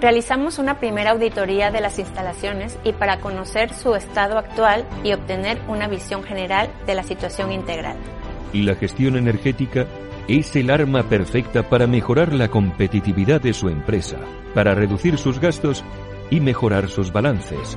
Realizamos una primera auditoría de las instalaciones y para conocer su estado actual y obtener una visión general de la situación integral. La gestión energética es el arma perfecta para mejorar la competitividad de su empresa, para reducir sus gastos y mejorar sus balances.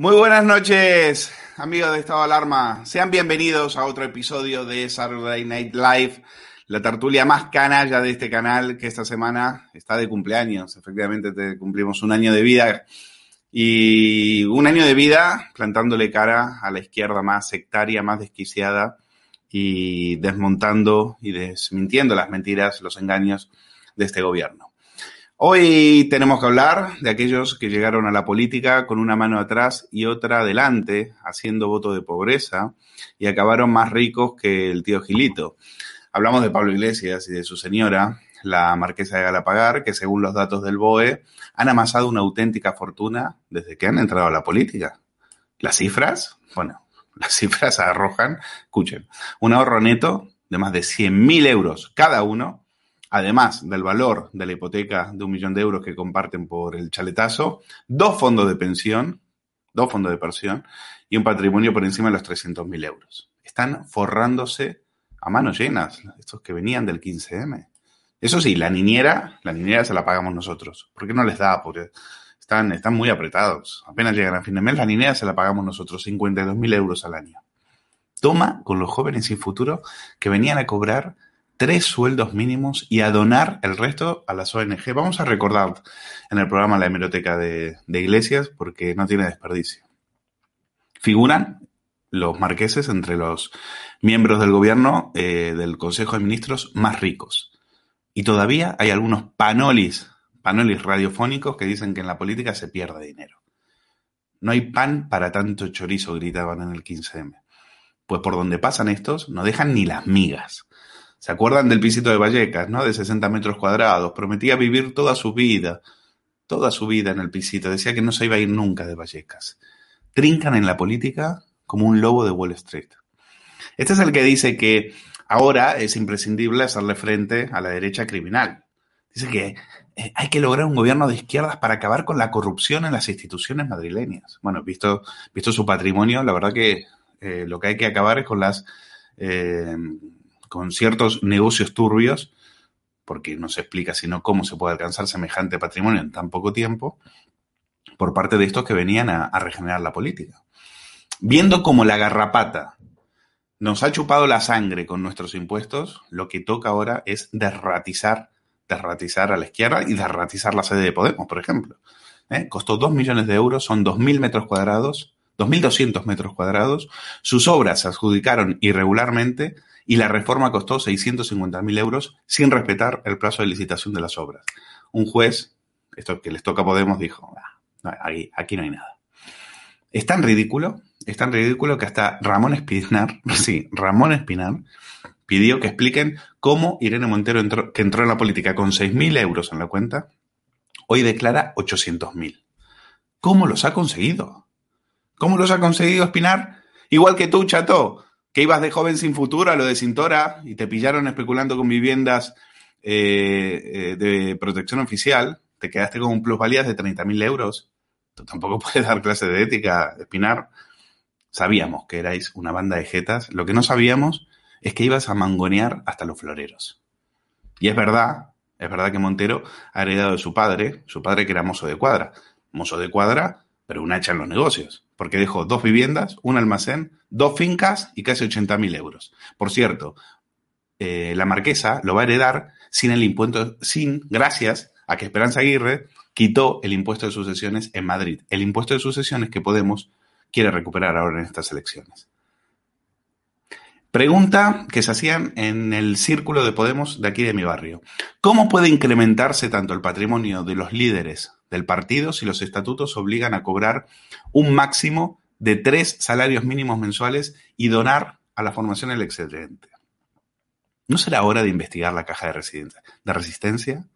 Muy buenas noches, amigos de Estado de Alarma. Sean bienvenidos a otro episodio de Saturday Night Live, la tertulia más canalla de este canal que esta semana está de cumpleaños. Efectivamente, te cumplimos un año de vida y un año de vida plantándole cara a la izquierda más sectaria, más desquiciada y desmontando y desmintiendo las mentiras, los engaños de este gobierno. Hoy tenemos que hablar de aquellos que llegaron a la política con una mano atrás y otra adelante, haciendo voto de pobreza, y acabaron más ricos que el tío Gilito. Hablamos de Pablo Iglesias y de su señora, la marquesa de Galapagar, que según los datos del BOE han amasado una auténtica fortuna desde que han entrado a la política. Las cifras, bueno, las cifras arrojan, escuchen, un ahorro neto de más de 100.000 euros cada uno además del valor de la hipoteca de un millón de euros que comparten por el chaletazo, dos fondos de pensión, dos fondos de pensión y un patrimonio por encima de los 300.000 euros. Están forrándose a manos llenas, estos que venían del 15M. Eso sí, la niñera, la niñera se la pagamos nosotros. ¿Por qué no les da? Porque están, están muy apretados. Apenas llegan a fin de mes, la niñera se la pagamos nosotros, 52.000 euros al año. Toma con los jóvenes sin futuro que venían a cobrar tres sueldos mínimos y a donar el resto a las ONG. Vamos a recordar en el programa la hemeroteca de, Iglesias porque no tiene desperdicio. Figuran los marqueses entre los miembros del gobierno eh, del Consejo de Ministros más ricos. Y todavía hay algunos panolis, panolis radiofónicos que dicen que en la política se pierde dinero. No hay pan para tanto chorizo, gritaban en el 15M. Pues por donde pasan estos, no dejan ni las migas. ¿Se acuerdan del pisito de Vallecas, no? De 60 metros cuadrados. Prometía vivir toda su vida, toda su vida en el pisito. Decía que no se iba a ir nunca de Vallecas. Trincan en la política como un lobo de Wall Street. Este es el que dice que ahora es imprescindible hacerle frente a la derecha criminal. Dice que eh, hay que lograr un gobierno de izquierdas para acabar con la corrupción en las instituciones madrileñas. Bueno, visto, visto su patrimonio, la verdad que eh, lo que hay que acabar es con las eh, con ciertos negocios turbios, porque no se explica sino cómo se puede alcanzar semejante patrimonio en tan poco tiempo, por parte de estos que venían a, regenerar la política. Viendo cómo la garrapata nos ha chupado la sangre con nuestros impuestos, lo que toca ahora es derratizar, derratizar a la izquierda y derratizar la sede de Podemos, por ejemplo. ¿Eh? Costó 2 millones de euros, son 2.000 metros cuadrados, 2.200 metros cuadrados. Sus obras se adjudicaron irregularmente y la reforma costó 650.000 euros sin respetar el plazo de licitación de las obras. Un juez, esto que les toca a Podemos, dijo, aquí, aquí no hay nada. Es tan ridículo, es tan ridículo que hasta Ramón Espinar, sí, Ramón Espinar, pidió que expliquen cómo Irene Montero, entró, que entró en la política con 6.000 euros en la cuenta, hoy declara 800.000. ¿Cómo los ha conseguido? ¿Cómo los ha conseguido Espinar? Igual que tú, chato, que ibas de joven sin futuro a lo de Cintora y te pillaron especulando con viviendas eh, eh, de protección oficial, te quedaste con un plusvalías de 30.000 euros. Tú tampoco puedes dar clase de ética, Espinar. Sabíamos que erais una banda de jetas. Lo que no sabíamos es que ibas a mangonear hasta los floreros. Y es verdad es verdad que Montero ha heredado de su padre, su padre que era mozo de cuadra. Mozo de cuadra, pero una hecha en los negocios, porque dejó dos viviendas, un almacén, dos fincas y casi 80.000 euros. Por cierto, eh, la marquesa lo va a heredar sin el impuesto, sin, gracias a que Esperanza Aguirre quitó el impuesto de sucesiones en Madrid. El impuesto de sucesiones que Podemos quiere recuperar ahora en estas elecciones. Pregunta que se hacían en el círculo de Podemos de aquí de mi barrio. ¿Cómo puede incrementarse tanto el patrimonio de los líderes del partido si los estatutos obligan a cobrar un máximo de tres salarios mínimos mensuales y donar a la formación el excedente? ¿No será hora de investigar la caja de, de resistencia?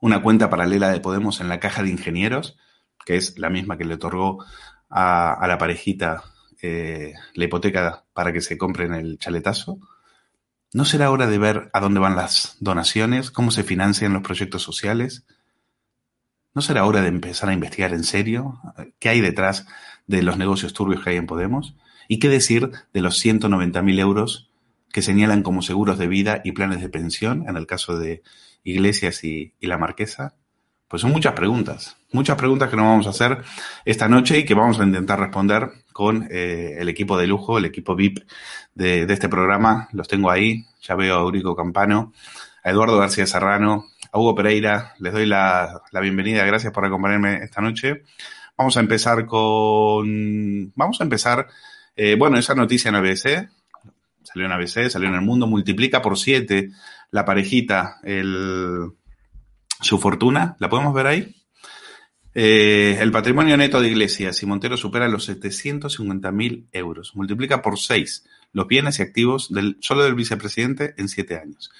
Una cuenta paralela de Podemos en la caja de ingenieros, que es la misma que le otorgó a, la parejita eh, la hipoteca para que se compren el chaletazo? ¿No será hora de ver a dónde van las donaciones, cómo se financian los proyectos sociales? ¿No será hora de empezar a investigar en serio qué hay detrás de los negocios turbios que hay en Podemos? ¿Y qué decir de los 190.000 euros que señalan como seguros de vida y planes de pensión en el caso de Iglesias y, la Marquesa? Pues son muchas preguntas, muchas preguntas que nos vamos a hacer esta noche y que vamos a intentar responder con eh, el equipo de lujo, el equipo VIP de, este programa. Los tengo ahí, ya veo a Eurico Campano, a Eduardo García Serrano, a Hugo Pereira. Les doy la, bienvenida, gracias por acompañarme esta noche. Vamos a empezar con, vamos a empezar, eh, bueno, esa noticia en ABC, salió en ABC, salió en el mundo, multiplica por siete la parejita, el su fortuna, ¿la podemos ver ahí? Eh, el patrimonio neto de Iglesias y Montero supera los 750.000 euros. Multiplica por 6 los bienes y activos del, solo del vicepresidente en siete años.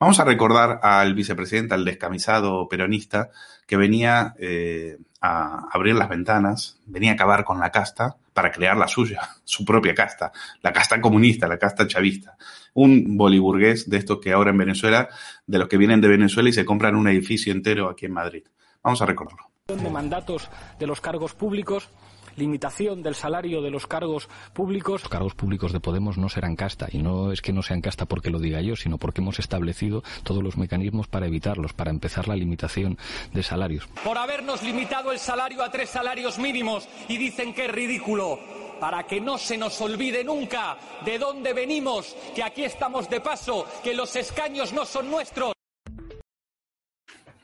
Vamos a recordar al vicepresidente, al descamisado peronista, que venía eh, a abrir las ventanas, venía a acabar con la casta para crear la suya, su propia casta, la casta comunista, la casta chavista. Un boliburgués de estos que ahora en Venezuela, de los que vienen de Venezuela y se compran un edificio entero aquí en Madrid. Vamos a recordarlo. De mandatos de los cargos públicos limitación del salario de los cargos públicos. Los cargos públicos de Podemos no serán casta y no es que no sean casta porque lo diga yo, sino porque hemos establecido todos los mecanismos para evitarlos, para empezar la limitación de salarios. Por habernos limitado el salario a tres salarios mínimos y dicen que es ridículo para que no se nos olvide nunca de dónde venimos, que aquí estamos de paso, que los escaños no son nuestros.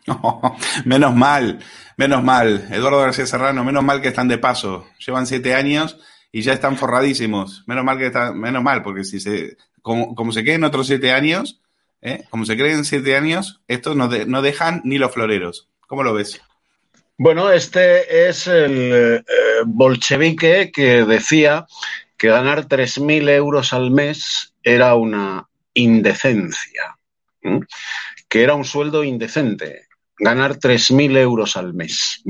menos mal, menos mal. Eduardo García Serrano, menos mal que están de paso. Llevan siete años y ya están forradísimos. Menos mal que están, menos mal, porque si se, como, se queden otros siete años, ¿eh? como se creen siete años, estos no, no dejan ni los floreros. ¿Cómo lo ves? Bueno, este es el eh, bolchevique que decía que ganar 3.000 euros al mes era una indecencia, que era un sueldo indecente ganar 3.000 euros al mes.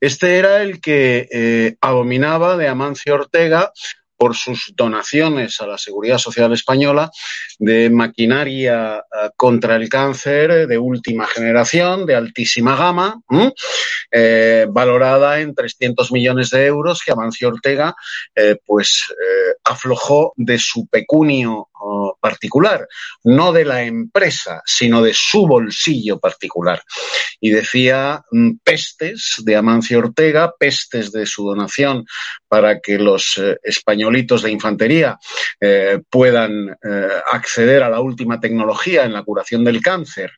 Este era el que eh, abominaba de Amancio Ortega por sus donaciones a la Seguridad Social Española de maquinaria eh, contra el cáncer de última generación, de altísima gama, eh, valorada en 300 millones de euros que Amancio Ortega pues aflojó de su pecunio particular, no de la empresa, sino de su bolsillo particular. Y decía mm, pestes de Amancio Ortega, pestes de su donación para que los eh, españolitos de infantería eh, puedan eh, acceder a la última tecnología en la curación del cáncer.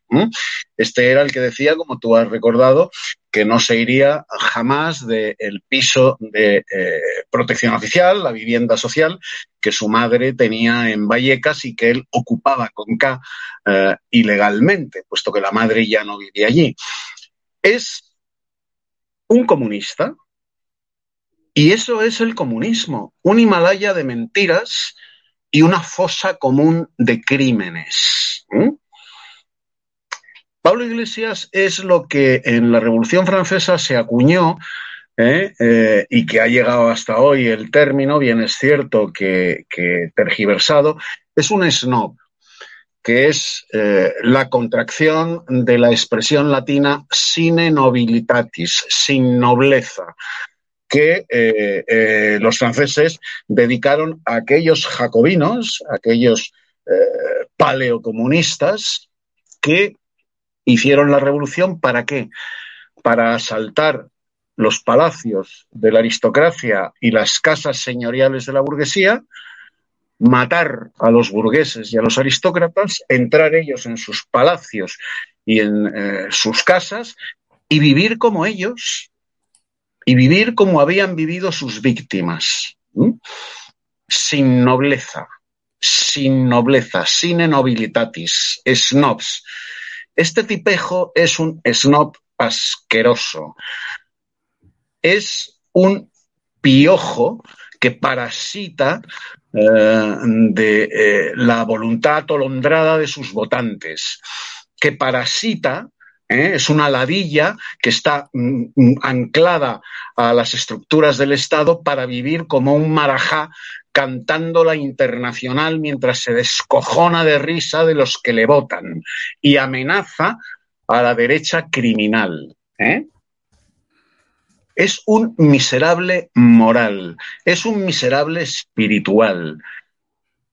Este era el que decía, como tú has recordado, que no se iría jamás del piso de eh, protección oficial, la vivienda social, que su madre tenía en Vallecas y que él ocupaba con K eh, ilegalmente, puesto que la madre ya no vivía allí. Es un comunista y eso es el comunismo, un Himalaya de mentiras y una fosa común de crímenes. Pablo Iglesias es lo que en la Revolución Francesa se acuñó ¿eh? Eh, y que ha llegado hasta hoy el término, bien es cierto que, tergiversado, es un snob, que es eh, la contracción de la expresión latina sine nobilitatis, sin nobleza que los franceses dedicaron a aquellos jacobinos, aquellos paleocomunistas, que hicieron la revolución para qué? Para asaltar los palacios de la aristocracia y las casas señoriales de la burguesía, matar a los burgueses y a los aristócratas, entrar ellos en sus palacios y en eh, sus casas y vivir como ellos y vivir como habían vivido sus víctimas, sin nobleza, sin nobleza, sin nobilitatis, snobs, este tipejo es un snob asqueroso. Es un piojo que parasita eh, de eh, la voluntad atolondrada de sus votantes, que parasita ¿eh? es una ladilla que está mm, mm, anclada a las estructuras del Estado para vivir como un marajá cantando la internacional mientras se descojona de risa de los que le votan y amenaza a la derecha criminal. ¿eh? Es un miserable moral, es un miserable espiritual,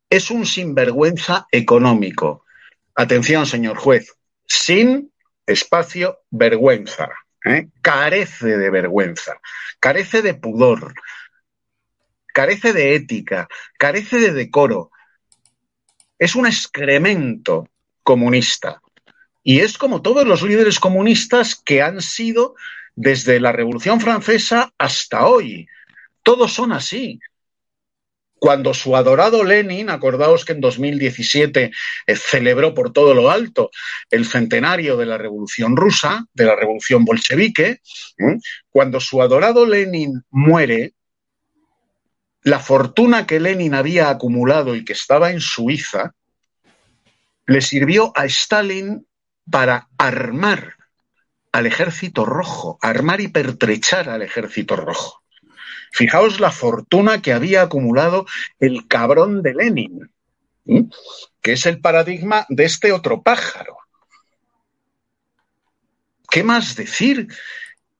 es un sinvergüenza económico. Atención, señor juez, sin espacio vergüenza. ¿eh? Carece de vergüenza, carece de pudor, carece de ética, carece de decoro. Es un excremento comunista. Y es como todos los líderes comunistas que han sido desde la Revolución Francesa hasta hoy. Todos son así. Cuando su adorado Lenin, acordaos que en 2017 eh, celebró por todo lo alto el centenario de la Revolución Rusa, de la Revolución Bolchevique, cuando su adorado Lenin muere, la fortuna que Lenin había acumulado y que estaba en Suiza le sirvió a Stalin para armar al ejército rojo, armar y pertrechar al ejército rojo. Fijaos la fortuna que había acumulado el cabrón de Lenin, que es el paradigma de este otro pájaro. ¿Qué más decir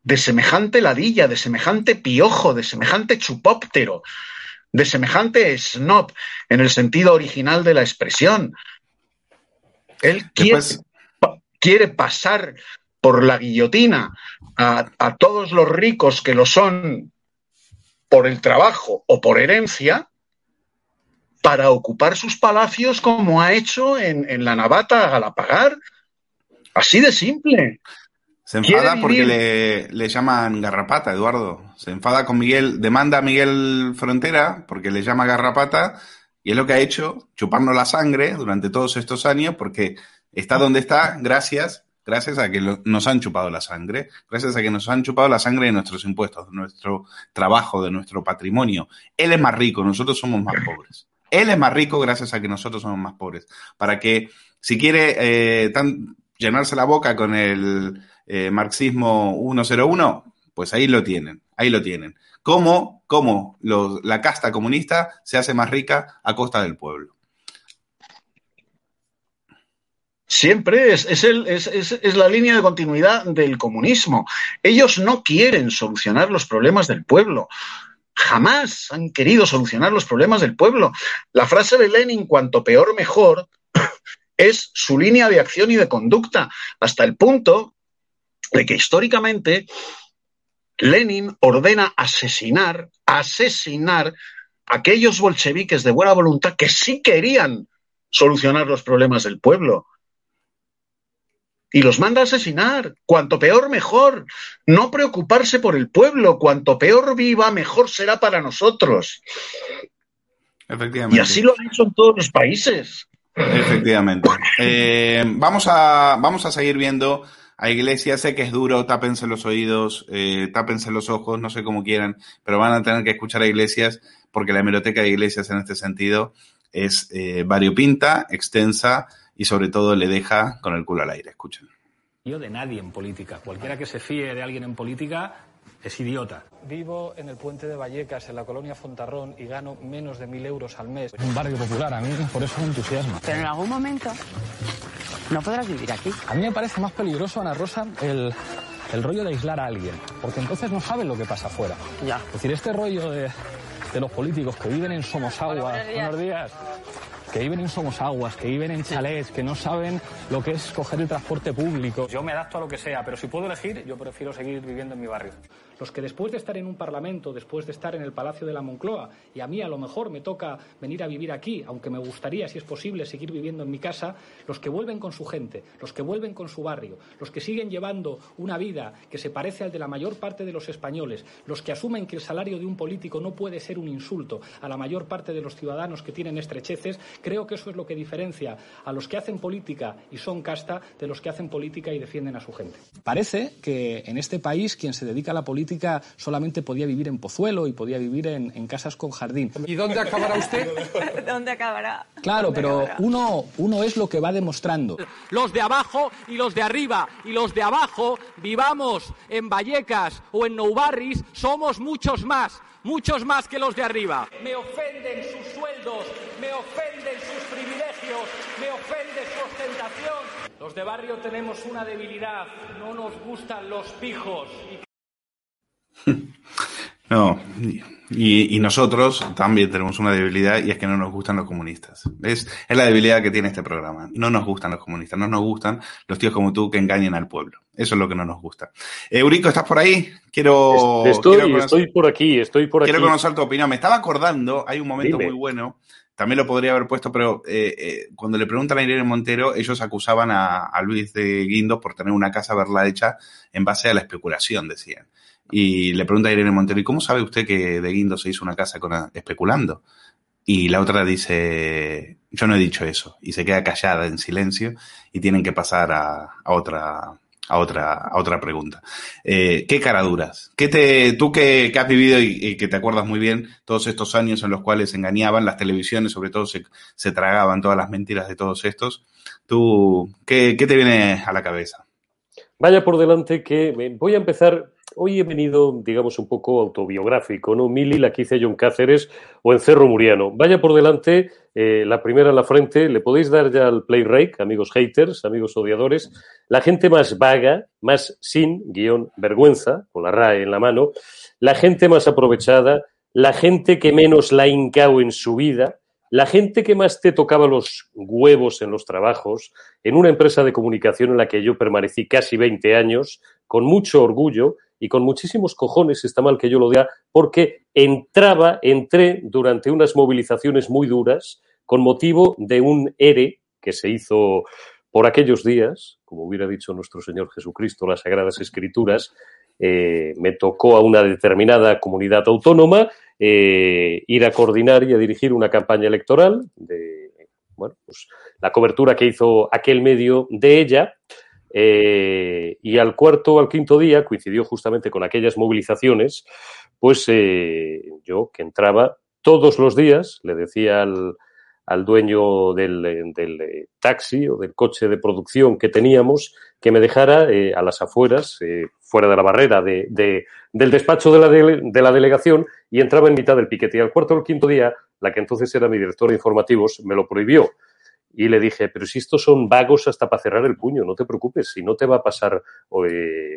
de semejante ladilla, de semejante piojo, de semejante chupóptero, de semejante snob en el sentido original de la expresión. Él quiere, pasar por la guillotina a, a, todos los ricos que lo son por el trabajo o por herencia para ocupar sus palacios como ha hecho en, en la Navata a Galapagar. Así de simple. Se enfada porque le, le, llaman garrapata, Eduardo. Se enfada con Miguel, demanda a Miguel Frontera porque le llama garrapata y es lo que ha hecho, chuparnos la sangre durante todos estos años porque está donde está gracias, gracias a que nos han chupado la sangre, gracias a que nos han chupado la sangre de nuestros impuestos, de nuestro trabajo, de nuestro patrimonio. Él es más rico, nosotros somos más pobres. Él es más rico gracias a que nosotros somos más pobres. Para que, si quiere eh, llenarse la boca con el eh, marxismo 101, pues ahí lo tienen, ahí lo tienen. ¿Cómo, cómo la casta comunista se hace más rica a costa del pueblo? Siempre es, es, la línea de continuidad del comunismo. Ellos no quieren solucionar los problemas del pueblo. jamás han querido solucionar los problemas del pueblo. La frase de Lenin, cuanto peor mejor, es su línea de acción y de conducta, hasta el punto de que históricamente Lenin ordena asesinar, asesinar a aquellos bolcheviques de buena voluntad que sí querían solucionar los problemas del pueblo. Y los manda a asesinar. Cuanto peor, mejor. No preocuparse por el pueblo. Cuanto peor viva, mejor será para nosotros. Efectivamente. Y así lo han hecho en todos los países. Efectivamente. Eh, vamos, a, vamos a seguir viendo a Iglesias. Sé que es duro, tápense los oídos, eh, tápense los ojos, no sé cómo quieran, pero van a tener que escuchar a Iglesias porque la hemeroteca de Iglesias en este sentido es eh, variopinta, extensa y sobre todo le deja con el culo al aire. Escuchen. Yo de nadie en política. Cualquiera que se fíe de alguien en política es idiota. Vivo en el puente de Vallecas, en la colonia Fontarrón, y gano menos de mil euros al mes. Es un barrio popular, a mí por eso me entusiasma. Pero en algún momento no podrás vivir aquí. A mí me parece más peligroso, Ana Rosa, el, el rollo de aislar a alguien, porque entonces no saben lo que pasa afuera. Ya. Es decir, este rollo de, de los políticos que viven en Somosaguas, Hola, buenos días. buenos días, que viven en Somosaguas, que viven en chalets, que no saben lo que es coger el transporte público. Yo me adapto a lo que sea, pero si puedo elegir, yo prefiero seguir viviendo en mi barrio. Los que después de estar en un parlamento, después de estar en el Palacio de la Moncloa, y a mí a lo mejor me toca venir a vivir aquí, aunque me gustaría, si es posible, seguir viviendo en mi casa, los que vuelven con su gente, los que vuelven con su barrio, los que siguen llevando una vida que se parece al de la mayor parte de los españoles, los que asumen que el salario de un político no puede ser un insulto a la mayor parte de los ciudadanos que tienen estrecheces, creo que eso es lo que diferencia a los que hacen política y son casta de los que hacen política y defienden a su gente. Parece que en este país quien se dedica a la política solamente podía vivir en Pozuelo y podía vivir en, en casas con jardín. ¿Y dónde acabará usted? ¿Dónde acabará? Claro, ¿Dónde pero acabará? uno, uno es lo que va demostrando. Los de abajo y los de arriba. Y los de abajo, vivamos en Vallecas o en Noubarris, somos muchos más. Muchos más que los de arriba. Me ofenden sus sueldos, me ofenden sus privilegios, me ofende su ostentación. Los de barrio tenemos una debilidad, no nos gustan los pijos. No, y, y nosotros también tenemos una debilidad y es que no nos gustan los comunistas. Es, es la debilidad que tiene este programa. No nos gustan los comunistas, no nos gustan los tíos como tú que engañen al pueblo. Eso es lo que no nos gusta. Eurico, ¿estás por ahí? Quiero, Estoy, quiero conocer- estoy por aquí, estoy por aquí. Quiero conocer tu opinión. Me estaba acordando, hay un momento Dime. muy bueno, también lo podría haber puesto, pero eh, eh, cuando le preguntan a Irene Montero, ellos acusaban a, a Luis de Guindos por tener una casa verla hecha en base a la especulación, decían. Y le pregunta a Irene Montero, ¿y cómo sabe usted que de Guindos se hizo una casa con, especulando? Y la otra dice, yo no he dicho eso. Y se queda callada en silencio y tienen que pasar a, a otra a otra, a otra pregunta. Eh, ¿Qué caraduras? ¿Qué te, tú que, que has vivido y, y que te acuerdas muy bien todos estos años en los cuales engañaban las televisiones, sobre todo se, se tragaban todas las mentiras de todos estos, tú, ¿qué, qué te viene a la cabeza? Vaya por delante que me- voy a empezar. Hoy he venido, digamos, un poco autobiográfico, ¿no? Mili, la que hice yo en Cáceres o en Cerro Muriano. Vaya por delante, eh, la primera en la frente. Le podéis dar ya al play rake, amigos haters, amigos odiadores. La gente más vaga, más sin guion vergüenza, con la RAE en la mano. La gente más aprovechada. La gente que menos la hincao en su vida. La gente que más te tocaba los huevos en los trabajos, en una empresa de comunicación en la que yo permanecí casi 20 años, con mucho orgullo y con muchísimos cojones, está mal que yo lo diga, porque entraba, entré durante unas movilizaciones muy duras con motivo de un ERE que se hizo por aquellos días, como hubiera dicho nuestro Señor Jesucristo, las Sagradas Escrituras, eh, me tocó a una determinada comunidad autónoma eh, ir a coordinar y a dirigir una campaña electoral de, bueno, pues la cobertura que hizo aquel medio de ella. Eh, y al cuarto o al quinto día, coincidió justamente con aquellas movilizaciones, pues eh, yo que entraba todos los días, le decía al, al dueño del, del, eh, taxi o del coche de producción que teníamos que me dejara eh, a las afueras, eh, fuera de la barrera de, de- del despacho de la, de la delegación y entraba en mitad del piquete. Y al cuarto o al quinto día, la que entonces era mi directora de informativos me lo prohibió. Y le dije, pero si estos son vagos hasta para cerrar el puño, no te preocupes, si no te va a pasar,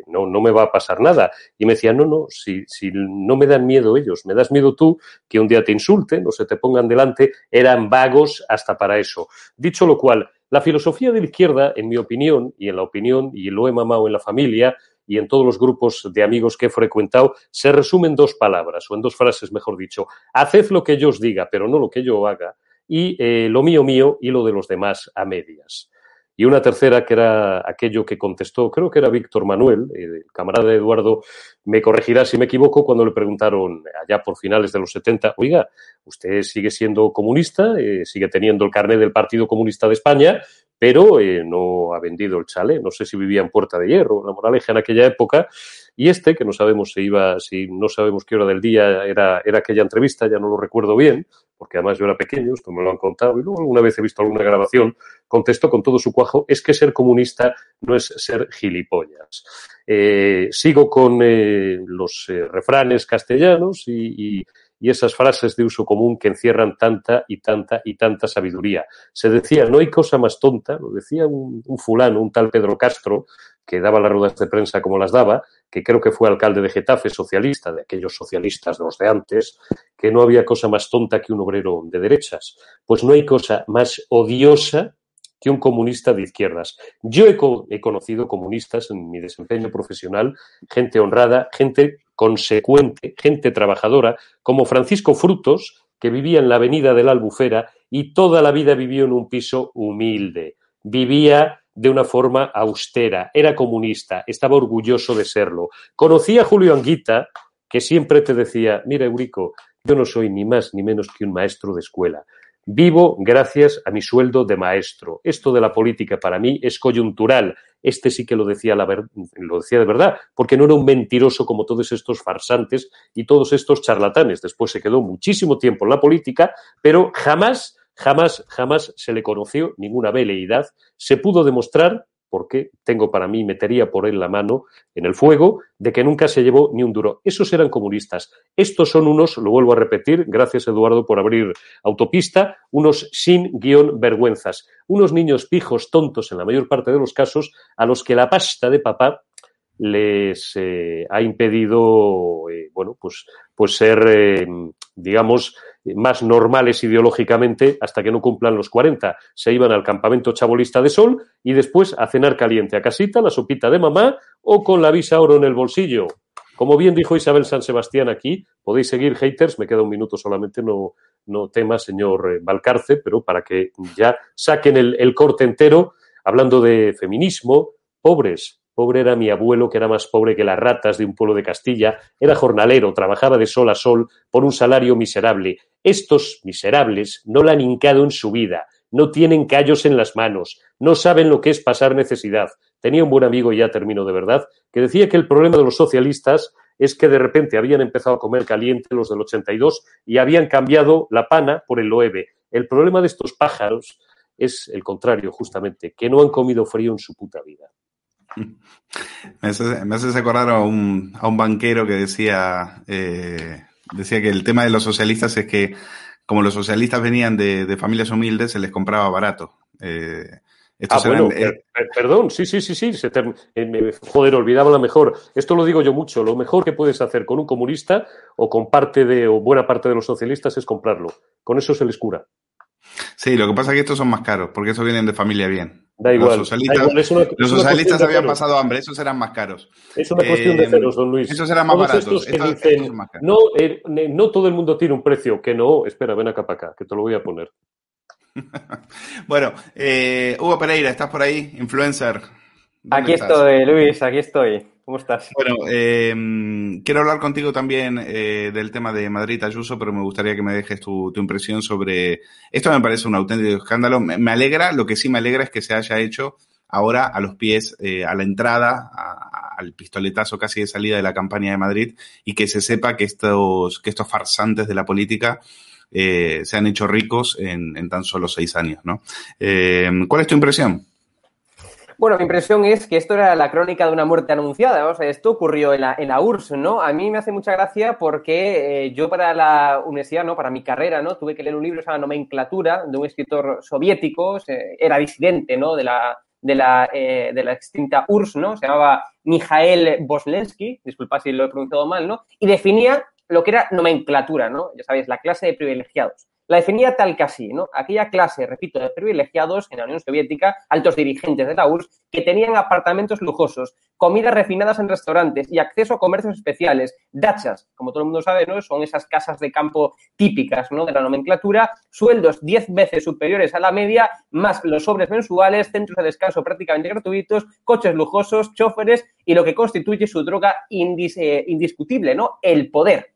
no, no me va a pasar nada. Y me decía, no, no, si, si no me dan miedo ellos, me das miedo tú que un día te insulten o se te pongan delante, eran vagos hasta para eso. Dicho lo cual, la filosofía de la izquierda, en mi opinión, y en la opinión, y lo he mamado en la familia, y en todos los grupos de amigos que he frecuentado, se resume en dos palabras, o en dos frases, mejor dicho. Haced lo que yo diga, pero no lo que yo haga y eh, lo mío mío y lo de los demás a medias. Y una tercera que era aquello que contestó, creo que era Víctor Manuel, el camarada de Eduardo, me corregirá si me equivoco, cuando le preguntaron allá por finales de los 70, oiga, usted sigue siendo comunista, eh, sigue teniendo el carnet del Partido Comunista de España, pero eh, no ha vendido el chale, no sé si vivía en Puerta de Hierro, la moraleja en aquella época, y este, que no sabemos si iba, si no sabemos qué hora del día era, era aquella entrevista, ya no lo recuerdo bien, porque además yo era pequeño, esto me lo han contado, y luego alguna vez he visto alguna grabación, contestó con todo su cuajo, es que ser comunista no es ser gilipollas. Eh, sigo con eh, los refranes castellanos y, y, esas frases de uso común que encierran tanta y tanta y tanta sabiduría. Se decía, no hay cosa más tonta, lo decía un, fulano, un tal Pedro Castro, que daba las ruedas de prensa como las daba, que creo que fue alcalde de Getafe, socialista, de aquellos socialistas de los de antes, que no había cosa más tonta que un obrero de derechas. Pues no hay cosa más odiosa que un comunista de izquierdas. Yo he, co he conocido comunistas en mi desempeño profesional, gente honrada, gente consecuente, gente trabajadora, como Francisco Frutos, que vivía en la avenida de la Albufera y toda la vida vivió en un piso humilde. Vivía de una forma austera, era comunista, estaba orgulloso de serlo. Conocía a Julio Anguita, que siempre te decía, mira, Eurico, yo no soy ni más ni menos que un maestro de escuela. Vivo gracias a mi sueldo de maestro. Esto de la política para mí es coyuntural. Este sí que lo decía, la ver lo decía de verdad, porque no era un mentiroso como todos estos farsantes y todos estos charlatanes. Después se quedó muchísimo tiempo en la política, pero jamás Jamás, jamás se le conoció ninguna veleidad. Se pudo demostrar, porque tengo para mí, metería por él la mano en el fuego, de que nunca se llevó ni un duro. Esos eran comunistas. Estos son unos, lo vuelvo a repetir, gracias Eduardo por abrir autopista, unos sin guion vergüenzas. Unos niños pijos, tontos en la mayor parte de los casos, a los que la pasta de papá les eh, ha impedido, eh, bueno, pues, pues ser, eh, digamos, más normales ideológicamente hasta que no cumplan los 40. Se iban al campamento chabolista de sol y después a cenar caliente a casita, la sopita de mamá o con la visa oro en el bolsillo. Como bien dijo Isabel San Sebastián aquí, podéis seguir haters, me queda un minuto solamente, no, no tema, señor Valcarce, pero para que ya saquen el, el corte entero, hablando de feminismo, pobres, Pobre era mi abuelo, que era más pobre que las ratas de un pueblo de Castilla, era jornalero, trabajaba de sol a sol por un salario miserable. Estos miserables no la han hincado en su vida, no tienen callos en las manos, no saben lo que es pasar necesidad. Tenía un buen amigo, y ya termino de verdad, que decía que el problema de los socialistas es que de repente habían empezado a comer caliente los del 82 y habían cambiado la pana por el loeve. El problema de estos pájaros es el contrario, justamente, que no han comido frío en su puta vida. Me hace, me acordar a un, a un, banquero que decía, eh, decía que el tema de los socialistas es que como los socialistas venían de, de familias humildes, se les compraba barato. Eh, ah, bueno, eran, eh, perdón, sí, sí, sí, sí. Se eh, joder, olvidaba la mejor. Esto lo digo yo mucho. Lo mejor que puedes hacer con un comunista o con parte de, o buena parte de los socialistas es comprarlo. Con eso se les cura. Sí, lo que pasa es que estos son más caros, porque esos vienen de familia bien. Da igual. Los socialistas, da igual. Es una, los socialistas habían pasado hambre, esos eran más caros. Es una cuestión de ceros, don Luis. Esos eran más Todos baratos. estos que estos, dicen, estos más caros. no, eh, no todo el mundo tiene un precio, que no. Espera, ven acá para acá, que te lo voy a poner. bueno, eh, Hugo Pereira, ¿estás por ahí? Influencer. Aquí estás? estoy, Luis, aquí estoy. ¿Cómo estás? Bueno, eh, quiero hablar contigo también eh, del tema de Madrid Ayuso, pero me gustaría que me dejes tu, tu, impresión sobre. Esto me parece un auténtico escándalo. Me, alegra, lo que sí me alegra es que se haya hecho ahora a los pies, eh, a la entrada, al pistoletazo casi de salida de la campaña de Madrid y que se sepa que estos, que estos farsantes de la política eh, se han hecho ricos en, en, tan solo seis años, ¿no? Eh, ¿Cuál es tu impresión? Bueno, mi impresión es que esto era la crónica de una muerte anunciada. O sea, esto ocurrió en la, URSS, ¿no? A mí me hace mucha gracia porque eh, yo para la universidad, ¿no? Para mi carrera, ¿no? Tuve que leer un libro que se llama Nomenclatura de un escritor soviético, era disidente, ¿no? De la, de la, eh, de la extinta URSS, ¿no? Se llamaba Mijael Boslensky, disculpa si lo he pronunciado mal, ¿no? Y definía lo que era nomenclatura, ¿no? Ya sabéis, la clase de privilegiados. La definía tal que así, ¿no? Aquella clase, repito, de privilegiados en la Unión Soviética, altos dirigentes de la URSS, que tenían apartamentos lujosos, comidas refinadas en restaurantes y acceso a comercios especiales, dachas, como todo el mundo sabe, ¿no? Son esas casas de campo típicas, ¿no? De la nomenclatura, sueldos diez veces superiores a la media, más los sobres mensuales, centros de descanso prácticamente gratuitos, coches lujosos, choferes y lo que constituye su droga eh, indiscutible, ¿no? El poder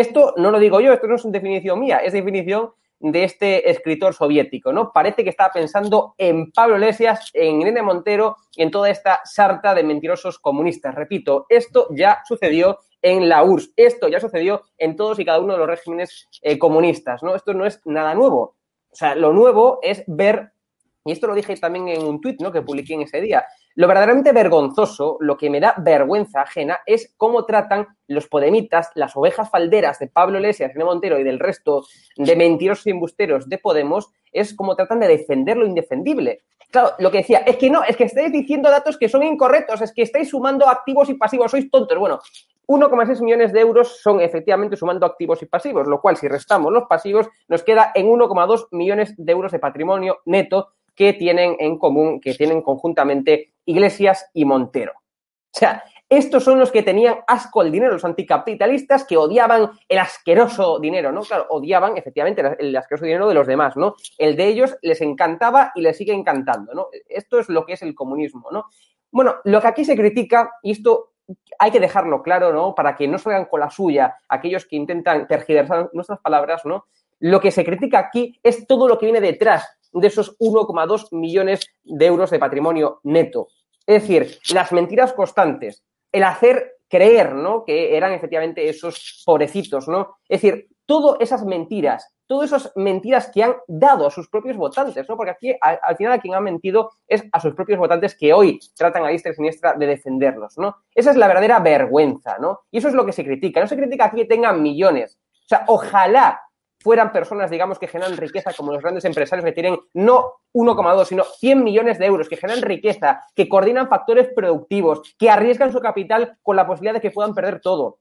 esto no lo digo yo, esto no es una definición mía, es definición de este escritor soviético, ¿no? Parece que estaba pensando en Pablo Iglesias, en Irene Montero y en toda esta sarta de mentirosos comunistas. Repito, esto ya sucedió en la URSS, esto ya sucedió en todos y cada uno de los regímenes eh, comunistas, ¿no? Esto no es nada nuevo. O sea, lo nuevo es ver, y esto lo dije también en un tuit, ¿no? Que publiqué en ese día, lo verdaderamente vergonzoso, lo que me da vergüenza ajena, es cómo tratan los podemitas, las ovejas falderas de Pablo Iglesias, René Montero y del resto de mentirosos y embusteros de Podemos, es cómo tratan de defender lo indefendible. Claro, lo que decía, es que no, es que estáis diciendo datos que son incorrectos, es que estáis sumando activos y pasivos, sois tontos. Bueno, 1,6 millones de euros son efectivamente sumando activos y pasivos, lo cual si restamos los pasivos nos queda en 1,2 millones de euros de patrimonio neto que tienen en común, que tienen conjuntamente Iglesias y Montero. O sea, estos son los que tenían asco al dinero, los anticapitalistas que odiaban el asqueroso dinero, ¿no? Claro, odiaban efectivamente el asqueroso dinero de los demás, ¿no? El de ellos les encantaba y les sigue encantando, ¿no? Esto es lo que es el comunismo, ¿no? Bueno, lo que aquí se critica, y esto hay que dejarlo claro, ¿no? Para que no salgan con la suya aquellos que intentan tergiversar nuestras palabras, ¿no? Lo que se critica aquí es todo lo que viene detrás de esos 1,2 millones de euros de patrimonio neto. Es decir, las mentiras constantes, el hacer creer, ¿no? Que eran efectivamente esos pobrecitos, ¿no? Es decir, todas esas mentiras, todas esas mentiras que han dado a sus propios votantes, ¿no? Porque aquí, al, final, a quien ha mentido es a sus propios votantes que hoy tratan a diestra y siniestra de defenderlos, ¿no? Esa es la verdadera vergüenza, ¿no? Y eso es lo que se critica. No se critica aquí que tengan millones. O sea, ojalá fueran personas, digamos, que generan riqueza, como los grandes empresarios que tienen no 1,2, sino 100 millones de euros, que generan riqueza, que coordinan factores productivos, que arriesgan su capital con la posibilidad de que puedan perder todo.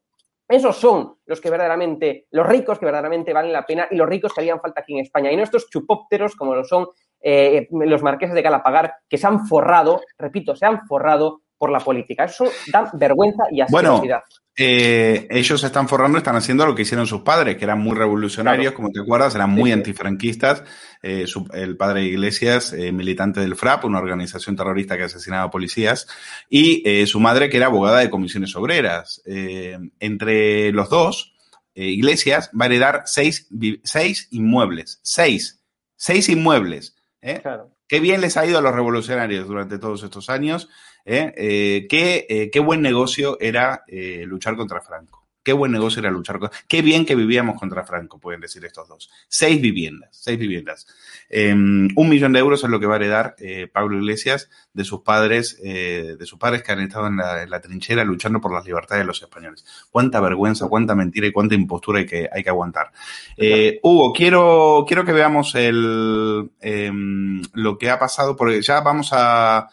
Esos son los que verdaderamente, los ricos que verdaderamente valen la pena y los ricos que harían falta aquí en España. Y no estos chupópteros como lo son eh, los marqueses de Calapagar, que se han forrado, repito, se han forrado por la política. Eso da vergüenza y asquerosidad. Eh, ellos están forrando, están haciendo lo que hicieron sus padres, que eran muy revolucionarios, como te acuerdas, eran muy antifranquistas. Eh, el padre de Iglesias, eh, militante del FRAP, una organización terrorista que asesinaba policías, y su madre, que era abogada de comisiones obreras. entre los dos, Iglesias va a heredar seis, seis inmuebles. Seis. Seis inmuebles. Qué bien les ha ido a los revolucionarios durante todos estos años. ¿Eh? Eh, qué, eh, qué, buen negocio era luchar contra Franco. Qué buen negocio era luchar contra... Qué bien que vivíamos contra Franco, pueden decir estos dos. Seis viviendas, seis viviendas. Em, un millón de euros es lo que va a heredar Pablo Iglesias de sus padres, de sus padres que han estado en la, trinchera luchando por las libertades de los españoles. Cuánta vergüenza, cuánta mentira y cuánta impostura hay que, hay que aguantar. Hugo, quiero, quiero que veamos el, em, lo que ha pasado, porque ya vamos a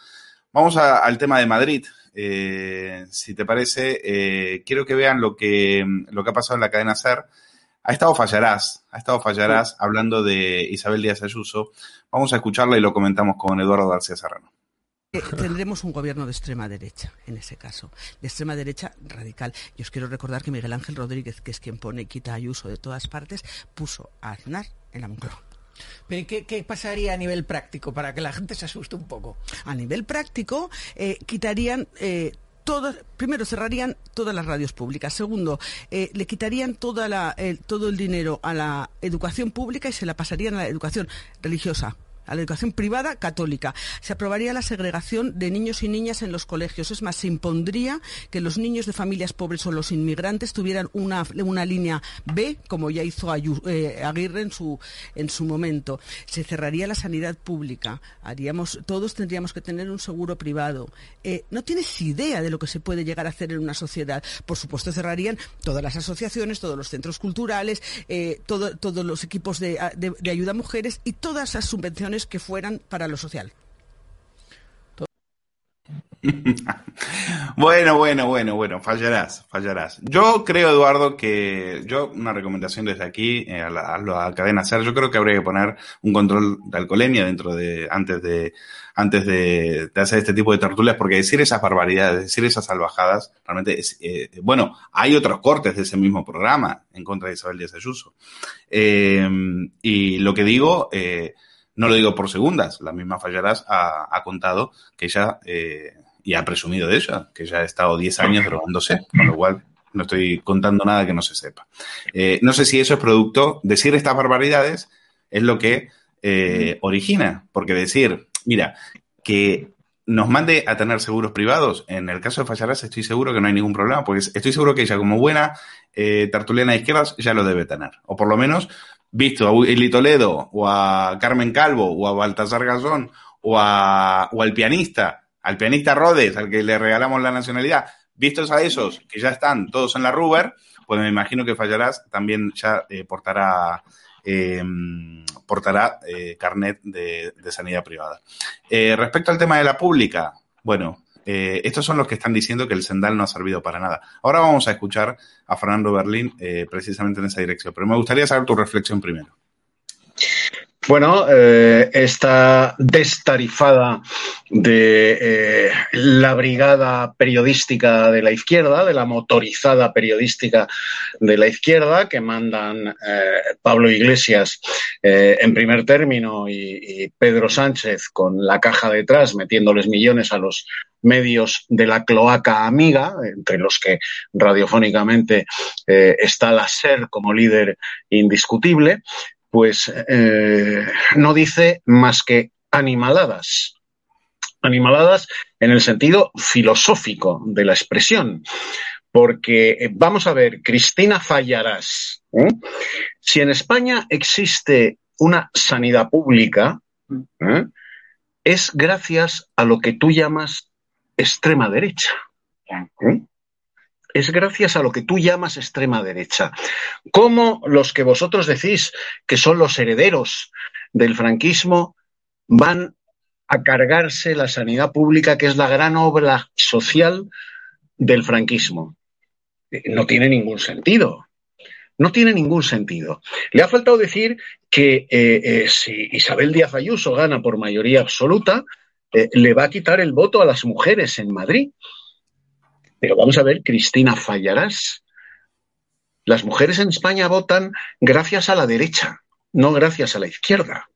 Vamos al tema de Madrid. Eh, si te parece, eh, quiero que vean lo que, lo que ha pasado en la cadena SER. Ha estado Fallarás, ha estado Fallarás hablando de Isabel Díaz Ayuso. Vamos a escucharla y lo comentamos con Eduardo García Serrano. Eh, tendremos un gobierno de extrema derecha, en ese caso, de extrema derecha radical. Y os quiero recordar que Miguel Ángel Rodríguez, que es quien pone quita Ayuso de todas partes, puso a Aznar en la Moncloa. ¿Qué, pasaría a nivel práctico para que la gente se asuste un poco? A nivel práctico, eh, quitarían eh, primero cerrarían todas las radios públicas. Segundo, eh, le quitarían toda todo el dinero a la educación pública y se la pasarían a la educación religiosa a la educación privada católica. Se aprobaría la segregación de niños y niñas en los colegios. Es más, se impondría que los niños de familias pobres o los inmigrantes tuvieran una, una línea B, como ya hizo eh, Aguirre en su, en su momento. Se cerraría la sanidad pública. Haríamos, todos tendríamos que tener un seguro privado. Eh, no tienes idea de lo que se puede llegar a hacer en una sociedad. Por supuesto, cerrarían todas las asociaciones, todos los centros culturales, eh, todos los equipos de, de ayuda a mujeres y todas las subvenciones que fueran para lo social. bueno, bueno, bueno, bueno, fallarás, fallarás. Yo creo, Eduardo, que yo, una recomendación desde aquí, eh, a, la, cadena SER, yo creo que habría que poner un control de alcoholemia dentro de, antes de, antes de, hacer este tipo de tertulias, porque decir esas barbaridades, decir esas salvajadas, realmente es, eh, bueno, hay otros cortes de ese mismo programa en contra de Isabel Díaz Ayuso. Eh, y lo que digo, eh, no lo digo por segundas, la misma Fallarás ha, contado que ella, eh, y ha presumido de ella, que ya ha estado 10 años drogándose, con lo cual no estoy contando nada que no se sepa. Eh, no sé si eso es producto, decir estas barbaridades es lo que eh, origina, porque decir, mira, que nos mande a tener seguros privados, en el caso de Fallarás estoy seguro que no hay ningún problema, porque estoy seguro que ella como buena tertuliana de izquierdas ya lo debe tener, o por lo menos visto a Eli Toledo o a Carmen Calvo o a Baltasar Gazón o, a, o al pianista, al pianista Rhodes, al que le regalamos la nacionalidad, vistos a esos que ya están todos en la Ruber, pues me imagino que Fallarás también ya eh, portará em, portará eh, carnet de, de, sanidad privada. Eh, respecto al tema de la pública, bueno, eh, estos son los que están diciendo que el Sendal no ha servido para nada. Ahora vamos a escuchar a Fernando Berlín eh, precisamente en esa dirección, pero me gustaría saber tu reflexión primero. Bueno, eh, esta destarifada de eh, la brigada periodística de la izquierda, de la motorizada periodística de la izquierda, que mandan Pablo Iglesias en primer término y, Pedro Sánchez con la caja detrás, metiéndoles millones a los medios de la cloaca amiga, entre los que radiofónicamente está la SER como líder indiscutible, pues eh, no dice más que animaladas. Animaladas en el sentido filosófico de la expresión. Porque eh, vamos a ver, Cristina Fallarás, ¿eh? si en España existe una sanidad pública, es gracias a lo que tú llamas extrema derecha es gracias a lo que tú llamas extrema derecha. ¿Cómo los que vosotros decís que son los herederos del franquismo van a cargarse la sanidad pública, que es la gran obra social del franquismo? No tiene ningún sentido. No tiene ningún sentido. Le ha faltado decir que eh, eh, si Isabel Díaz Ayuso gana por mayoría absoluta, eh, le va a quitar el voto a las mujeres en Madrid. Pero vamos a ver, Cristina, fallarás. Las mujeres en España votan gracias a la derecha, no gracias a la izquierda.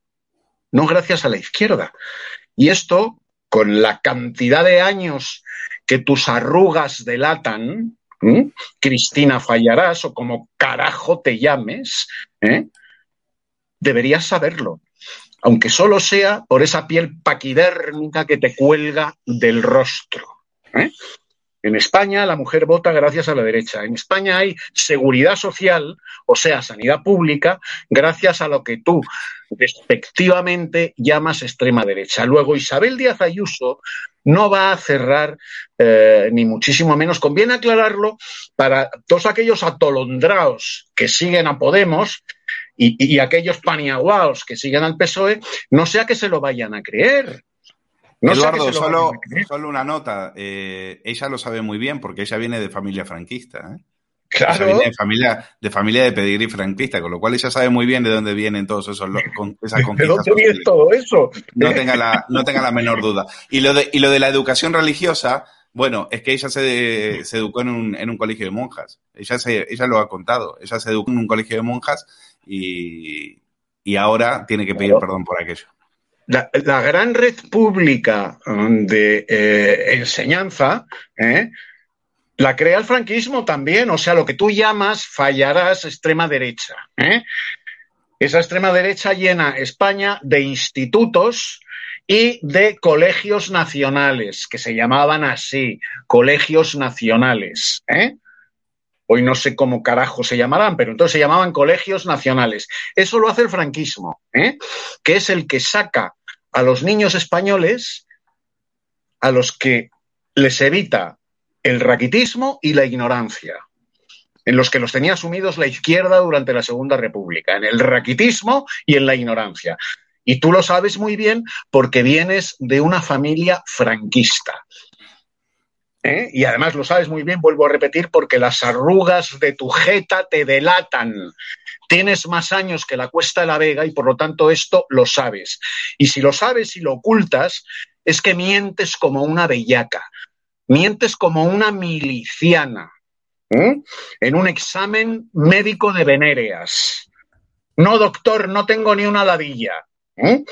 No gracias a la izquierda. Y esto, con la cantidad de años que tus arrugas delatan, Cristina fallarás o como carajo te llames, ¿eh? deberías saberlo, aunque solo sea por esa piel paquidérmica que te cuelga del rostro. ¿eh? En España la mujer vota gracias a la derecha. En España hay seguridad social, o sea, sanidad pública, gracias a lo que tú respectivamente llamas extrema derecha. Luego Isabel Díaz Ayuso no va a cerrar, eh, ni muchísimo menos, conviene aclararlo para todos aquellos atolondraos que siguen a Podemos y, y aquellos paniaguaos que siguen al PSOE, no sea que se lo vayan a creer. Eduardo, solo, solo, una nota. Eh, ella lo sabe muy bien porque ella viene de familia franquista. ¿eh? Claro. viene de familia, de familia de pedigrí franquista, con lo cual ella sabe muy bien de dónde vienen todos esos con, esas conquistas. ¿De dónde viene todo eso? No tenga la, no tenga la menor duda. Y lo de, y lo de la educación religiosa, bueno, es que ella se, se educó en un, en un colegio de monjas. Ella, se, ella lo ha contado. Ella se educó en un colegio de monjas y, y ahora tiene que pedir perdón por aquello. La, gran red pública um, de eh, enseñanza ¿eh? la crea el franquismo también, o sea, lo que tú llamas fallarás extrema derecha. ¿eh? Esa extrema derecha llena España de institutos y de colegios nacionales, que se llamaban así, colegios nacionales. ¿eh? Hoy no sé cómo carajo se llamarán, pero entonces se llamaban colegios nacionales. Eso lo hace el franquismo, ¿eh? que es el que saca a los niños españoles a los que les evita el raquitismo y la ignorancia, en los que los tenía asumidos la izquierda durante la Segunda República, en el raquitismo y en la ignorancia. Y tú lo sabes muy bien porque vienes de una familia franquista. ¿Eh? Y además lo sabes muy bien, vuelvo a repetir, porque las arrugas de tu jeta te delatan. Tienes más años que la Cuesta de la Vega y por lo tanto esto lo sabes. Y si lo sabes y lo ocultas, es que mientes como una bellaca, mientes como una miliciana ¿eh? en un examen médico de venéreas. No, doctor, no tengo ni una ladilla. ¿Eh?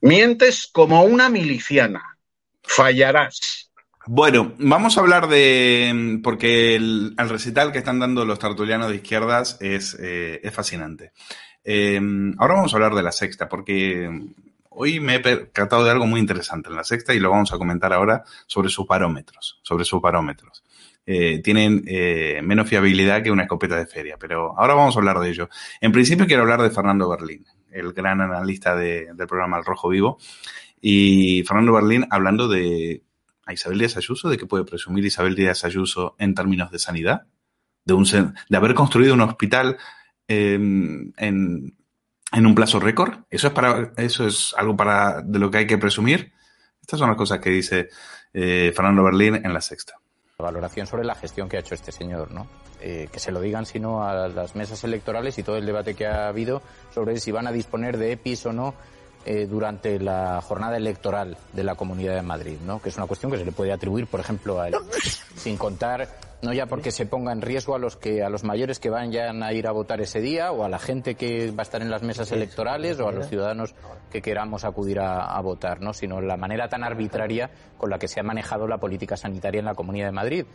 Mientes como una miliciana. Fallarás. Bueno, vamos a hablar de. porque el, recital que están dando los tertulianos de izquierdas es, eh, es fascinante. ahora vamos a hablar de la sexta, porque Hoy me he percatado de algo muy interesante en la sexta y lo vamos a comentar ahora sobre sus parómetros, sobre sus. Eh, tienen eh, menos fiabilidad que una escopeta de feria, pero ahora vamos a hablar de ello. En principio quiero hablar de Fernando Berlín, el gran analista del programa El Rojo Vivo, y Fernando Berlín hablando de a Isabel Díaz Ayuso, de qué puede presumir Isabel Díaz Ayuso en términos de sanidad, de, un, de haber construido un hospital eh, en, en un plazo récord. Eso es para, eso es algo para de lo que hay que presumir. Estas son las cosas que dice eh, Fernando Berlín en la sexta. Valoración sobre la gestión que ha hecho este señor, ¿no? Eh, que se lo digan sino a las mesas electorales y todo el debate que ha habido sobre si van a disponer de EPIs o no eh, durante la jornada electoral de la Comunidad de Madrid, ¿no? Que es una cuestión que se le puede atribuir, por ejemplo, a él, sin contar no ya porque se ponga en riesgo a los que a los mayores que vayan a ir a votar ese día o a la gente que va a estar en las mesas electorales o a los ciudadanos que queramos acudir a, votar, ¿no? sino la manera tan arbitraria con la que se ha manejado la política sanitaria en la Comunidad de Madrid,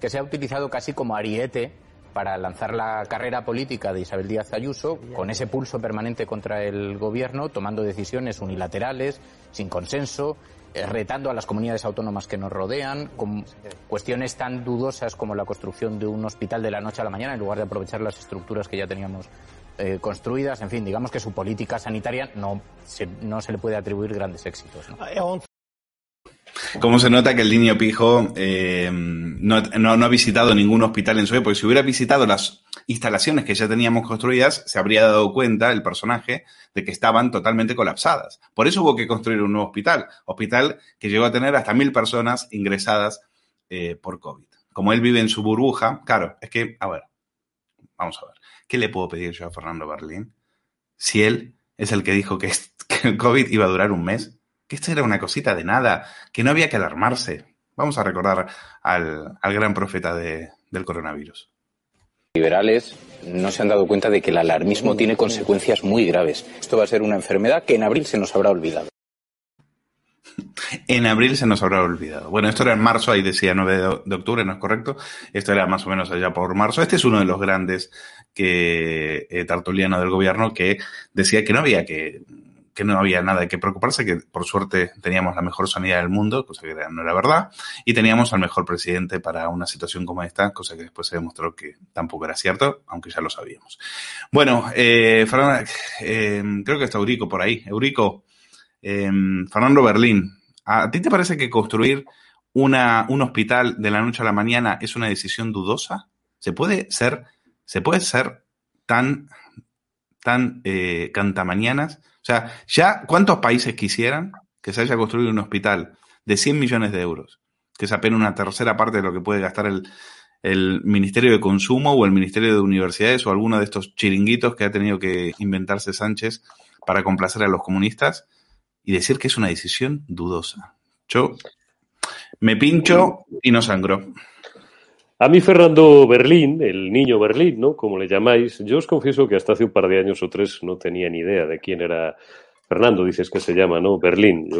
que se ha utilizado casi como ariete para lanzar la carrera política de Isabel Díaz Ayuso, con ese pulso permanente contra el gobierno, tomando decisiones unilaterales, sin consenso, eh, retando a las comunidades autónomas que nos rodean, con cuestiones tan dudosas como la construcción de un hospital de la noche a la mañana en lugar de aprovechar las estructuras que ya teníamos eh, construidas. En fin, digamos que su política sanitaria no se, no se le puede atribuir grandes éxitos. ¿no? Como se nota que el niño pijo eh, no, ha visitado ningún hospital en su? Porque si hubiera visitado las instalaciones que ya teníamos construidas, se habría dado cuenta el personaje de que estaban totalmente colapsadas. Por eso hubo que construir un nuevo hospital. Hospital que llegó a tener hasta mil personas ingresadas eh, por COVID. Como él vive en su burbuja, claro, es que, a ver, vamos a ver, ¿qué le puedo pedir yo a Fernando Berlín? Si él es el que dijo que el COVID iba a durar un mes, que esto era una cosita de nada, que no había que alarmarse. Vamos a recordar al, gran profeta del coronavirus. Liberales no se han dado cuenta de que el alarmismo tiene consecuencias muy graves. Esto va a ser una enfermedad que en abril se nos habrá olvidado. En abril se nos habrá olvidado. Bueno, esto era en marzo, ahí decía 9 de octubre, ¿no es correcto? Esto era más o menos allá por marzo. Este es uno de los grandes que eh, tartuliano del gobierno que decía que no había que que no había nada de qué preocuparse, que por suerte teníamos la mejor sanidad del mundo, cosa que no era verdad, y teníamos al mejor presidente para una situación como esta, cosa que después se demostró que tampoco era cierto, aunque ya lo sabíamos. Bueno, eh, eh creo que está Eurico por ahí. Eurico, eh, Fernando Berlín, ¿a ti te parece que construir una, un hospital de la noche a la mañana es una decisión dudosa? ¿Se puede ser, se puede ser tan, tan eh, cantamañanas? O sea, ya cuántos países quisieran que se haya construido un hospital de 100 millones de euros, que es apenas una tercera parte de lo que puede gastar el, Ministerio de Consumo o el Ministerio de Universidades o alguno de estos chiringuitos que ha tenido que inventarse Sánchez para complacer a los comunistas y decir que es una decisión dudosa. Yo me pincho y no sangro. A mí Fernando Berlín, el niño Berlín, ¿no? Como le llamáis, yo os confieso que hasta hace un par de años o tres no tenía ni idea de quién era Fernando dices que se llama, ¿no? Berlín.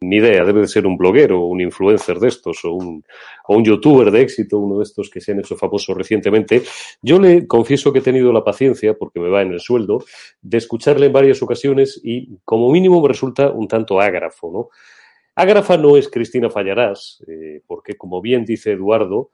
Ni idea, debe de ser un bloguero, un influencer de estos, o un, o un youtuber de éxito, uno de estos que se han hecho famosos recientemente. Yo le confieso que he tenido la paciencia, porque me va en el sueldo, de escucharle en varias ocasiones y como mínimo me resulta un tanto ágrafo, ¿no? Ágrafa no es Cristina Fallarás, eh, porque como bien dice Eduardo,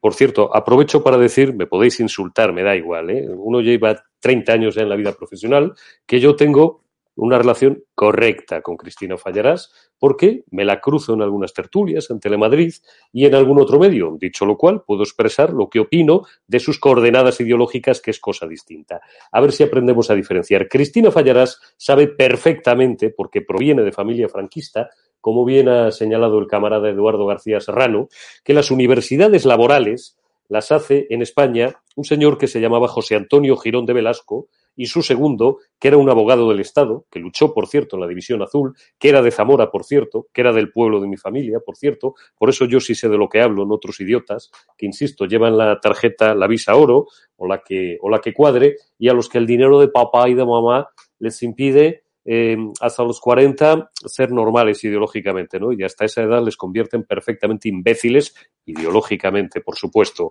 por cierto, aprovecho para decir, me podéis insultar, me da igual, ¿eh? uno lleva 30 años ya en la vida profesional, que yo tengo una relación correcta con Cristina Fallarás, porque me la cruzo en algunas tertulias en Telemadrid y en algún otro medio. Dicho lo cual, puedo expresar lo que opino de sus coordenadas ideológicas, que es cosa distinta. A ver si aprendemos a diferenciar. Cristina Fallarás sabe perfectamente, porque proviene de familia franquista, como bien ha señalado el camarada Eduardo García Serrano, que las universidades laborales las hace en España un señor que se llamaba José Antonio Girón de Velasco y su segundo, que era un abogado del Estado, que luchó, por cierto, en la División Azul, que era de Zamora, por cierto, que era del pueblo de mi familia, por cierto, por eso yo sí sé de lo que hablo, en otros idiotas, que, insisto, llevan la tarjeta, la visa oro, o la que, o la que cuadre, y a los que el dinero de papá y de mamá les impide eh, hasta los 40 ser normales ideológicamente, ¿no? Y hasta esa edad les convierten perfectamente imbéciles ideológicamente, por supuesto.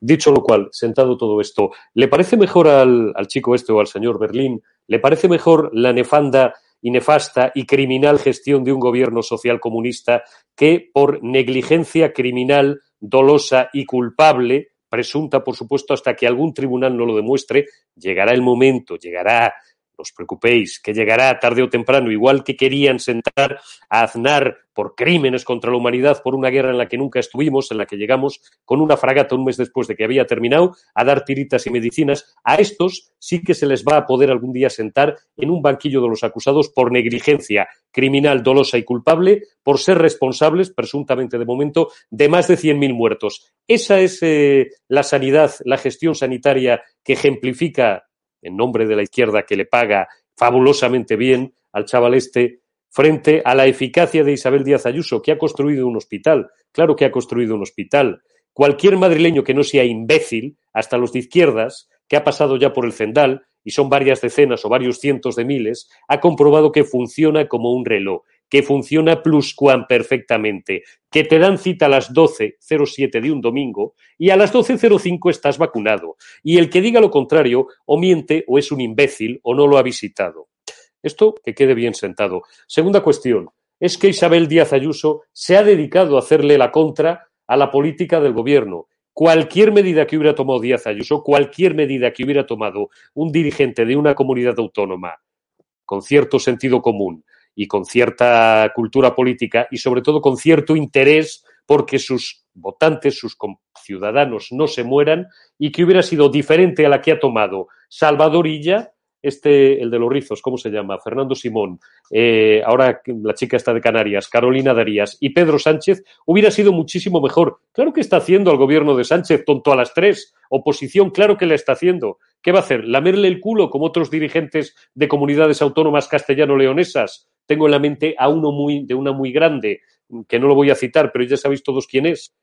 Dicho lo cual, sentado todo esto, ¿le parece mejor al, al chico este o al señor Berlín, le parece mejor la nefanda y nefasta y criminal gestión de un gobierno social comunista que por negligencia criminal, dolosa y culpable, presunta, por supuesto, hasta que algún tribunal no lo demuestre, llegará el momento, llegará os preocupéis, que llegará tarde o temprano, igual que querían sentar a Aznar por crímenes contra la humanidad, por una guerra en la que nunca estuvimos, en la que llegamos con una fragata un mes después de que había terminado, a dar tiritas y medicinas, a estos sí que se les va a poder algún día sentar en un banquillo de los acusados por negligencia criminal, dolosa y culpable, por ser responsables, presuntamente de momento, de más de 100.000 muertos. Esa es eh, la sanidad, la gestión sanitaria que ejemplifica en nombre de la izquierda que le paga fabulosamente bien al chaval este, frente a la eficacia de Isabel Díaz Ayuso, que ha construido un hospital. Claro que ha construido un hospital. Cualquier madrileño que no sea imbécil, hasta los de izquierdas, que ha pasado ya por el Cendal, y son varias decenas o varios cientos de miles, ha comprobado que funciona como un reloj que funciona pluscuam perfectamente, que te dan cita a las 12.07 de un domingo y a las 12.05 estás vacunado. Y el que diga lo contrario o miente o es un imbécil o no lo ha visitado. Esto que quede bien sentado. Segunda cuestión, es que Isabel Díaz Ayuso se ha dedicado a hacerle la contra a la política del gobierno. Cualquier medida que hubiera tomado Díaz Ayuso, cualquier medida que hubiera tomado un dirigente de una comunidad autónoma con cierto sentido común, y con cierta cultura política y sobre todo con cierto interés porque sus votantes, sus ciudadanos no se mueran y que hubiera sido diferente a la que ha tomado Salvador Illa, este, el de los rizos, ¿cómo se llama? Fernando Simón, eh, ahora la chica está de Canarias, Carolina Darías y Pedro Sánchez, hubiera sido muchísimo mejor. Claro que está haciendo al gobierno de Sánchez, tonto a las tres. Oposición, claro que la está haciendo. ¿Qué va a hacer? ¿Lamerle el culo como otros dirigentes de comunidades autónomas castellano-leonesas? Tengo en la mente a uno muy, de una muy grande, que no lo voy a citar, pero ya sabéis todos quién es.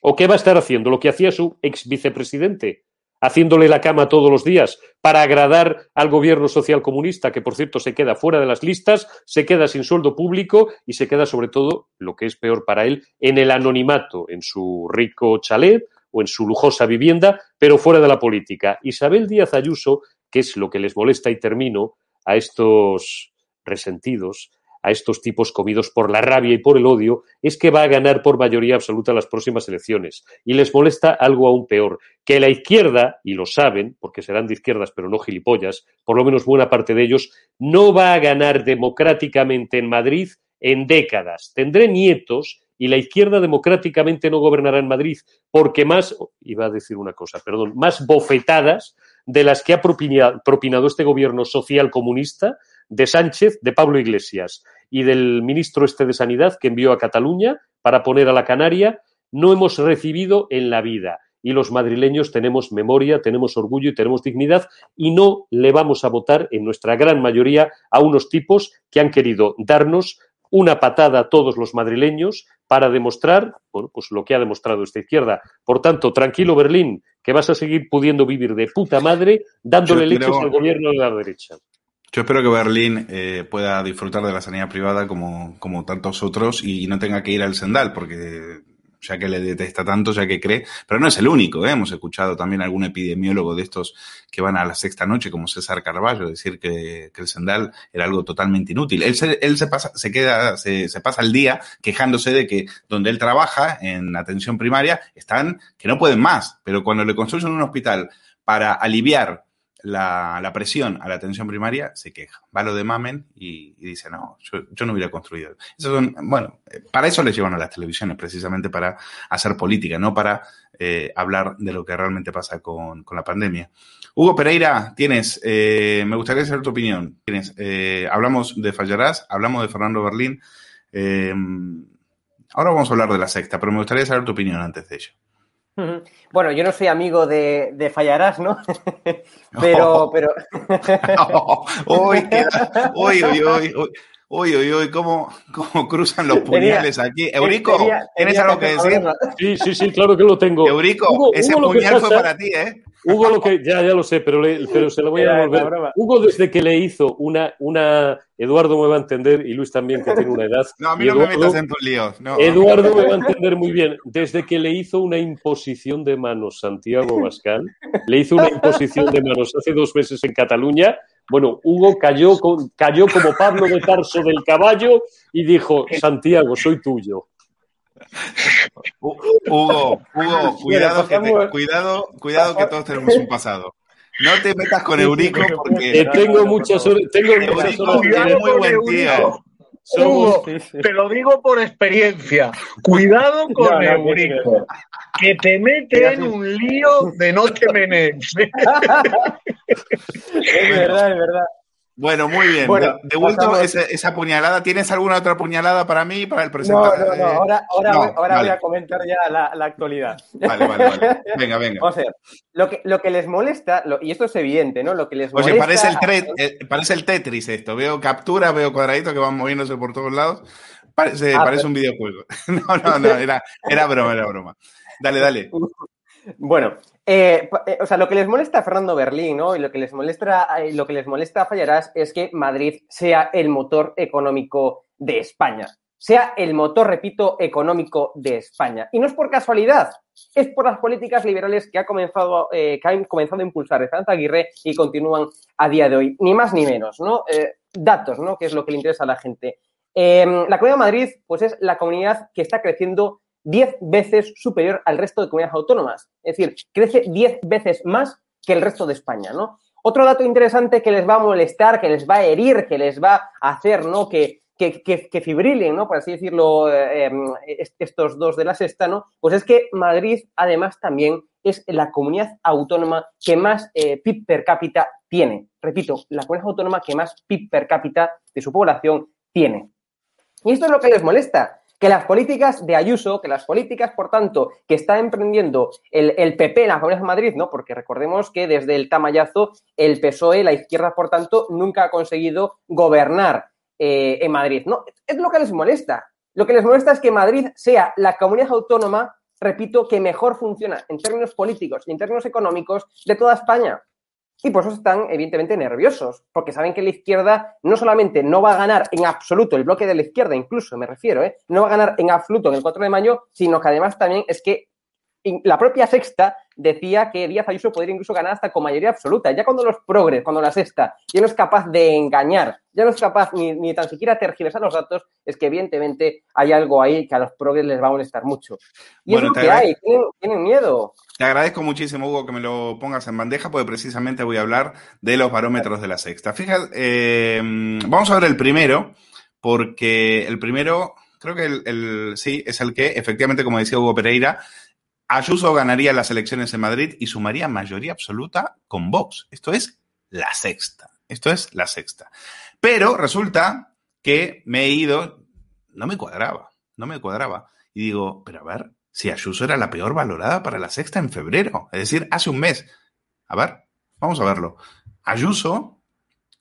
¿O qué va a estar haciendo? Lo que hacía su ex vicepresidente, haciéndole la cama todos los días para agradar al gobierno social comunista, que por cierto se queda fuera de las listas, se queda sin sueldo público y se queda sobre todo, lo que es peor para él, en el anonimato, en su rico chalet o en su lujosa vivienda, pero fuera de la política. Isabel Díaz Ayuso, que es lo que les molesta y termino a estos resentidos, a estos tipos comidos por la rabia y por el odio, es que va a ganar por mayoría absoluta las próximas elecciones. Y les molesta algo aún peor, que la izquierda, y lo saben, porque serán de izquierdas pero no gilipollas, por lo menos buena parte de ellos, no va a ganar democráticamente en Madrid en décadas. Tendré nietos y la izquierda democráticamente no gobernará en Madrid, porque más, iba a decir una cosa, perdón, más bofetadas de las que ha propinado este gobierno social comunista de Sánchez, de Pablo Iglesias y del ministro este de Sanidad que envió a Cataluña para poner a la Canaria, no hemos recibido en la vida. Y los madrileños tenemos memoria, tenemos orgullo y tenemos dignidad y no le vamos a votar en nuestra gran mayoría a unos tipos que han querido darnos una patada a todos los madrileños para demostrar, bueno, pues lo que ha demostrado esta izquierda. Por tanto, tranquilo Berlín, que vas a seguir pudiendo vivir de puta madre dándole leches al gobierno de la derecha. Yo espero que Berlín eh, pueda disfrutar de la sanidad privada como, como tantos otros y no tenga que ir al Sendal, porque ya que le detesta tanto, ya que cree, pero no es el único, ¿eh? hemos escuchado también algún epidemiólogo de estos que van a la sexta noche, como César Carballo, decir que, que el sendal era algo totalmente inútil. Él se, él se pasa, se queda, se, se pasa el día quejándose de que donde él trabaja, en atención primaria, están que no pueden más, pero cuando le construyen un hospital para aliviar la, la, presión a la atención primaria, se queja. Va lo de Mamen y, dice, no, yo, no hubiera construido. Eso son, bueno, para eso les llevan a las televisiones, precisamente para hacer política, no para eh, hablar de lo que realmente pasa con, con la pandemia. Hugo Pereira, tienes, eh, me gustaría saber tu opinión. Tienes, eh, hablamos de Fallarás, hablamos de Fernando Berlín. Eh, ahora vamos a hablar de la secta, pero me gustaría saber tu opinión antes de ello. Bueno, yo no soy amigo de, de Fallarás, ¿no? pero, Oh. pero. uy, uy, uy, uy, uy. Uy, uy, uy, cómo, cómo cruzan los puñales aquí. Eurico, tenía- ¿tienes tenía algo que que decir? Sí, sí, sí, claro que lo tengo. Eurico, Hugo, ese Hugo, puñal fue para ti, ¿eh? Hugo lo que ya ya lo sé, pero, le- pero se lo voy a devolver. Hugo desde que le hizo una una Eduardo me va a entender y Luis también que tiene una edad. No, a mí no me metas en tus líos. No. Eduardo me va a entender muy bien. Desde que le hizo una imposición de manos Santiago Bascal, le hizo una imposición de manos hace dos meses en Cataluña. Bueno, Hugo cayó, con- cayó como Pablo de Tarso del caballo y dijo, Santiago, soy tuyo. Hu- Hugo, Hugo, cuidado, que te- cuidado, cuidado que todos tenemos un pasado. No te metas con Eurico Que porque tengo horas, tengo Eurico es muy buen tío. Somos, Hugo, te lo digo por experiencia. Cuidado con No, no, Eurico, que te mete en un lío de no te menes. Es verdad, es verdad. Bueno, muy bien. Bueno, de, pasamos- esa, esa puñalada. ¿Tienes alguna otra puñalada para mí, para el presentador? no, no. Ahora, ahora, no, voy, ahora vale. voy a comentar ya la, la actualidad. Vale, vale, vale. Venga, venga. Vamos a ver. Lo que, lo que les molesta, lo- y esto es evidente, ¿no? Lo que les molesta. parece el, tre- eh, parece el Tetris esto. Veo capturas, veo cuadraditos que van moviéndose por todos lados. Parece, Ah, parece pero- un videojuego. No, no, no, era, era broma, era broma. Dale, dale. Bueno, eh, eh, o sea, lo que les molesta a Fernando Berlín, ¿no? Y lo que les molesta, eh, lo que les molesta a Fallarás es que Madrid sea el motor económico de España. Sea el motor, repito, económico de España. Y no es por casualidad, es por las políticas liberales que ha comenzado, que han comenzado a impulsar Esperanza Aguirre y continúan a día de hoy. Ni más ni menos, ¿no? Datos, ¿no? Que es lo que le interesa a la gente. Eh, la Comunidad de Madrid, pues es la comunidad que está creciendo 10 veces superior al resto de comunidades autónomas. Es decir, crece 10 veces más que el resto de España, ¿no? Otro dato interesante que les va a molestar, que les va a herir, que les va a hacer, ¿no? Que, que, que, que fibrilen, ¿no? Por así decirlo, eh, est- estos dos de la sexta, ¿no? Pues es que Madrid, además, también es la comunidad autónoma que más eh, PIB per cápita tiene. Repito, la comunidad autónoma que más PIB per cápita de su población tiene. Y esto es lo que les molesta, que las políticas de Ayuso, que las políticas, por tanto, que está emprendiendo el, PP en la Comunidad de Madrid, ¿no? Porque recordemos que desde el tamallazo, el PSOE, la izquierda, por tanto, nunca ha conseguido gobernar eh, en Madrid, ¿no? Es lo que les molesta. Lo que les molesta es que Madrid sea la comunidad autónoma, repito, que mejor funciona en términos políticos y en términos económicos de toda España. Y por eso están, evidentemente, nerviosos, porque saben que la izquierda no solamente no va a ganar en absoluto, el bloque de la izquierda incluso, me refiero, ¿eh? no va a ganar en absoluto en el 4 de mayo, sino que además también es que la propia sexta decía que Díaz Ayuso podría incluso ganar hasta con mayoría absoluta. Ya cuando los progres, cuando la sexta ya no es capaz de engañar, ya no es capaz ni, ni tan siquiera tergiversar los datos, es que evidentemente hay algo ahí que a los progres les va a molestar mucho. Y Bueno, es lo que hay, tienen, tienen miedo. Te agradezco muchísimo, Hugo, que me lo pongas en bandeja, porque precisamente voy a hablar de los barómetros de la sexta. Fíjate, eh, vamos a ver el primero, porque el primero, creo que el, el- sí, es el que, efectivamente, como decía Hugo Pereira, Ayuso ganaría las elecciones en Madrid y sumaría mayoría absoluta con Vox. Esto es la sexta. Esto es la sexta. Pero resulta que me he ido, no me cuadraba, no me cuadraba. Y digo, pero a ver, si Ayuso era la peor valorada para la sexta en febrero, es decir, hace un mes. A ver, vamos a verlo. Ayuso,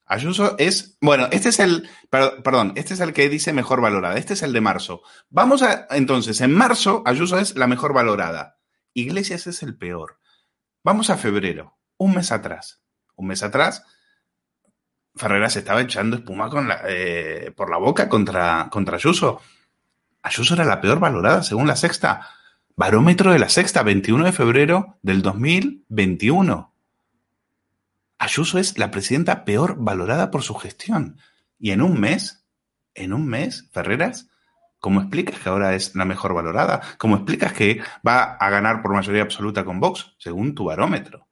Ayuso es, bueno, este es el, per- perdón, este es el que dice mejor valorada, este es el de marzo. Vamos a, entonces, en marzo Ayuso es la mejor valorada. Iglesias es el peor. Vamos a febrero, un mes atrás. Un mes atrás, Ferreras estaba echando espuma eh, por la boca contra, contra Ayuso. Ayuso era la peor valorada según la sexta. Barómetro de la sexta, 21 de febrero del 2021. Ayuso es la presidenta peor valorada por su gestión. Y en un mes, en un mes, Ferreras, ¿cómo explicas que ahora es la mejor valorada? ¿Cómo explicas que va a ganar por mayoría absoluta con Vox, según tu barómetro?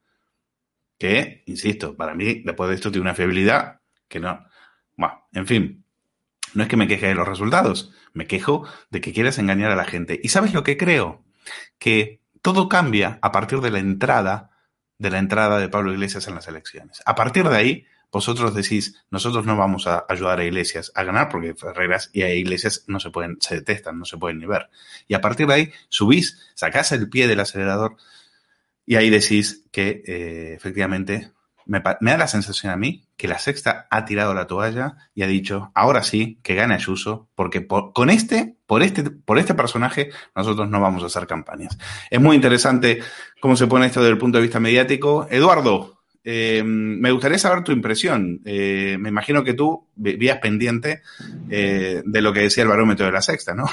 Que, insisto, para mí, después de esto tiene una fiabilidad que no. Bueno, en fin, no es que me queje de los resultados, me quejo de que quieras engañar a la gente. ¿Y sabes lo que creo? Que todo cambia a partir de la entrada de la entrada de Pablo Iglesias en las elecciones. A partir de ahí, vosotros decís, nosotros no vamos a ayudar a Iglesias a ganar porque Ferreras y a Iglesias no se pueden, se detestan, no se pueden ni ver. Y a partir de ahí subís, sacás el pie del acelerador y ahí decís que eh, efectivamente me, da la sensación a mí que la sexta ha tirado la toalla y ha dicho, ahora sí, que gane Ayuso, porque por, con este, por este, por este personaje, nosotros no vamos a hacer campañas. Es muy interesante cómo se pone esto desde el punto de vista mediático. Eduardo, eh, me gustaría saber tu impresión. Eh, me imagino que tú vivías pendiente eh, de lo que decía el barómetro de la sexta, ¿no?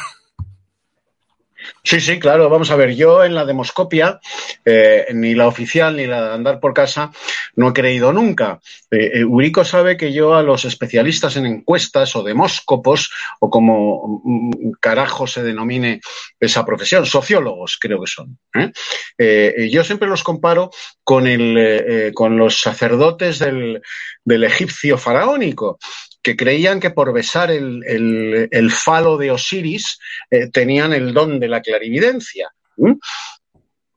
Sí, sí, claro. Vamos a ver, yo en la demoscopia, eh, ni la oficial ni la de andar por casa, no he creído nunca. Eh, Eurico sabe que yo a los especialistas en encuestas o demóscopos, o como mm, carajo se denomine esa profesión, sociólogos creo que son. ¿eh? Eh, yo siempre los comparo con, el, eh, con los sacerdotes del, del egipcio faraónico que creían que por besar el, el, el falo de Osiris eh, tenían el don de la clarividencia. ¿Mm?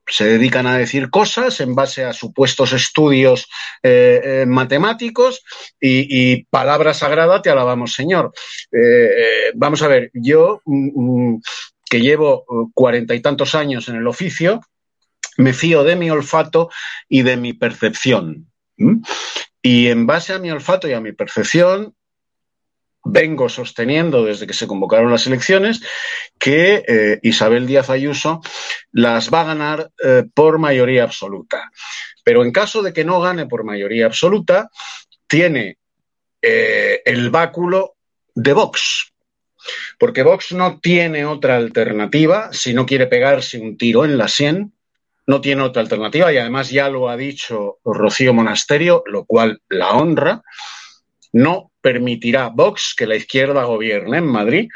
Se dedican a decir cosas en base a supuestos estudios eh, eh, matemáticos y, y, palabra sagrada te alabamos, Señor. Eh, vamos a ver, yo mm, que llevo cuarenta y tantos años en el oficio, me fío de mi olfato y de mi percepción. ¿Mm? Y en base a mi olfato y a mi percepción, vengo sosteniendo desde que se convocaron las elecciones que eh, Isabel Díaz Ayuso las va a ganar eh, por mayoría absoluta. Pero en caso de que no gane por mayoría absoluta, tiene eh, el báculo de Vox. Porque Vox no tiene otra alternativa si no quiere pegarse un tiro en la sien, no tiene otra alternativa y además ya lo ha dicho Rocío Monasterio, lo cual la honra no permitirá Vox que la izquierda gobierne en Madrid,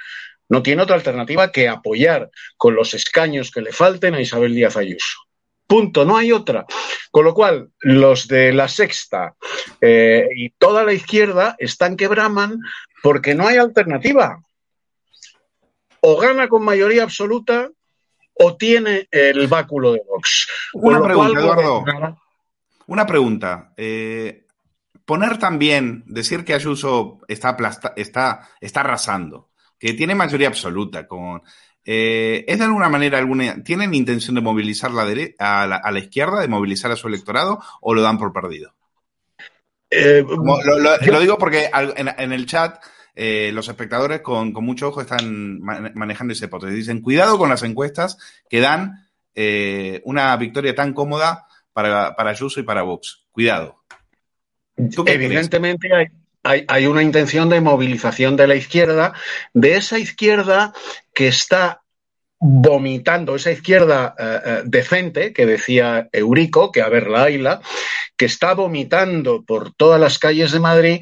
no tiene otra alternativa que apoyar con los escaños que le falten a Isabel Díaz Ayuso. Punto, no hay otra. Con lo cual, los de la sexta eh, y toda la izquierda están que braman porque no hay alternativa. O gana con mayoría absoluta o tiene el báculo de Vox. Una pregunta, cual, Eduardo. Una pregunta. Eh, poner también, decir que Ayuso está, aplasta, está, está arrasando, que tiene mayoría absoluta, con, eh, ¿es de alguna manera, alguna, ¿tienen intención de movilizar la a, la, a la izquierda, de movilizar a su electorado o lo dan por perdido? Eh, Como, lo, lo, yo... lo, digo porque en, en el chat eh, los espectadores con, con, mucho ojo están manejando esa hipótesis. Dicen, cuidado con las encuestas que dan eh, una victoria tan cómoda para, para Ayuso y para Vox. Cuidado. Evidentemente hay, hay, hay, una intención de movilización de la izquierda, de esa izquierda que está vomitando, esa izquierda uh, decente que decía Eurico, que a ver la Aila, que está vomitando por todas las calles de Madrid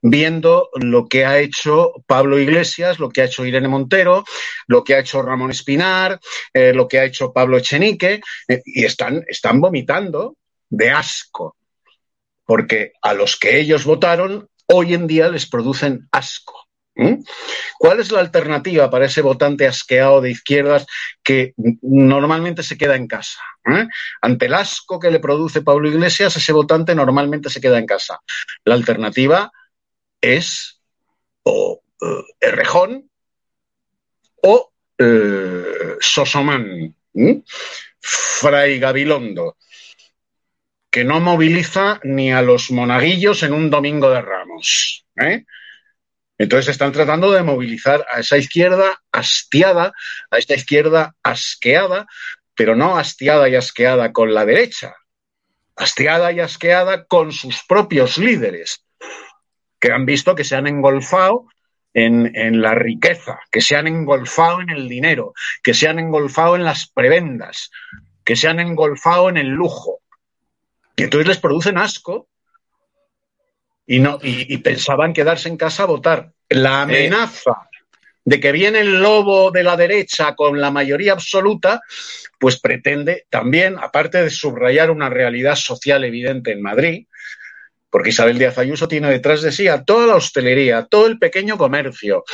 viendo lo que ha hecho Pablo Iglesias, lo que ha hecho Irene Montero, lo que ha hecho Ramón Espinar, eh, lo que ha hecho Pablo Echenique, eh, y están, están vomitando de asco porque a los que ellos votaron hoy en día les producen asco. ¿Mm? ¿Cuál es la alternativa para ese votante asqueado de izquierdas que normalmente se queda en casa? ¿Eh? Ante el asco que le produce Pablo Iglesias, ese votante normalmente se queda en casa. La alternativa es o Errejón o uh, Sosomán, ¿Mm? Fray Gabilondo que no moviliza ni a los monaguillos en un domingo de ramos. ¿eh? Entonces están tratando de movilizar a esa izquierda hastiada, a esta izquierda asqueada, pero no hastiada y asqueada con la derecha, hastiada y asqueada con sus propios líderes. que han visto que se han engolfado en, en, la riqueza, que se han engolfado en el dinero, que se han engolfado en las prebendas, que se han engolfado en el lujo. Y entonces les producen asco y, no, y, y pensaban quedarse en casa a votar. La amenaza de que viene el lobo de la derecha con la mayoría absoluta, pues pretende también, aparte de subrayar una realidad social evidente en Madrid, porque Isabel Díaz Ayuso tiene detrás de sí a toda la hostelería, a todo el pequeño comercio,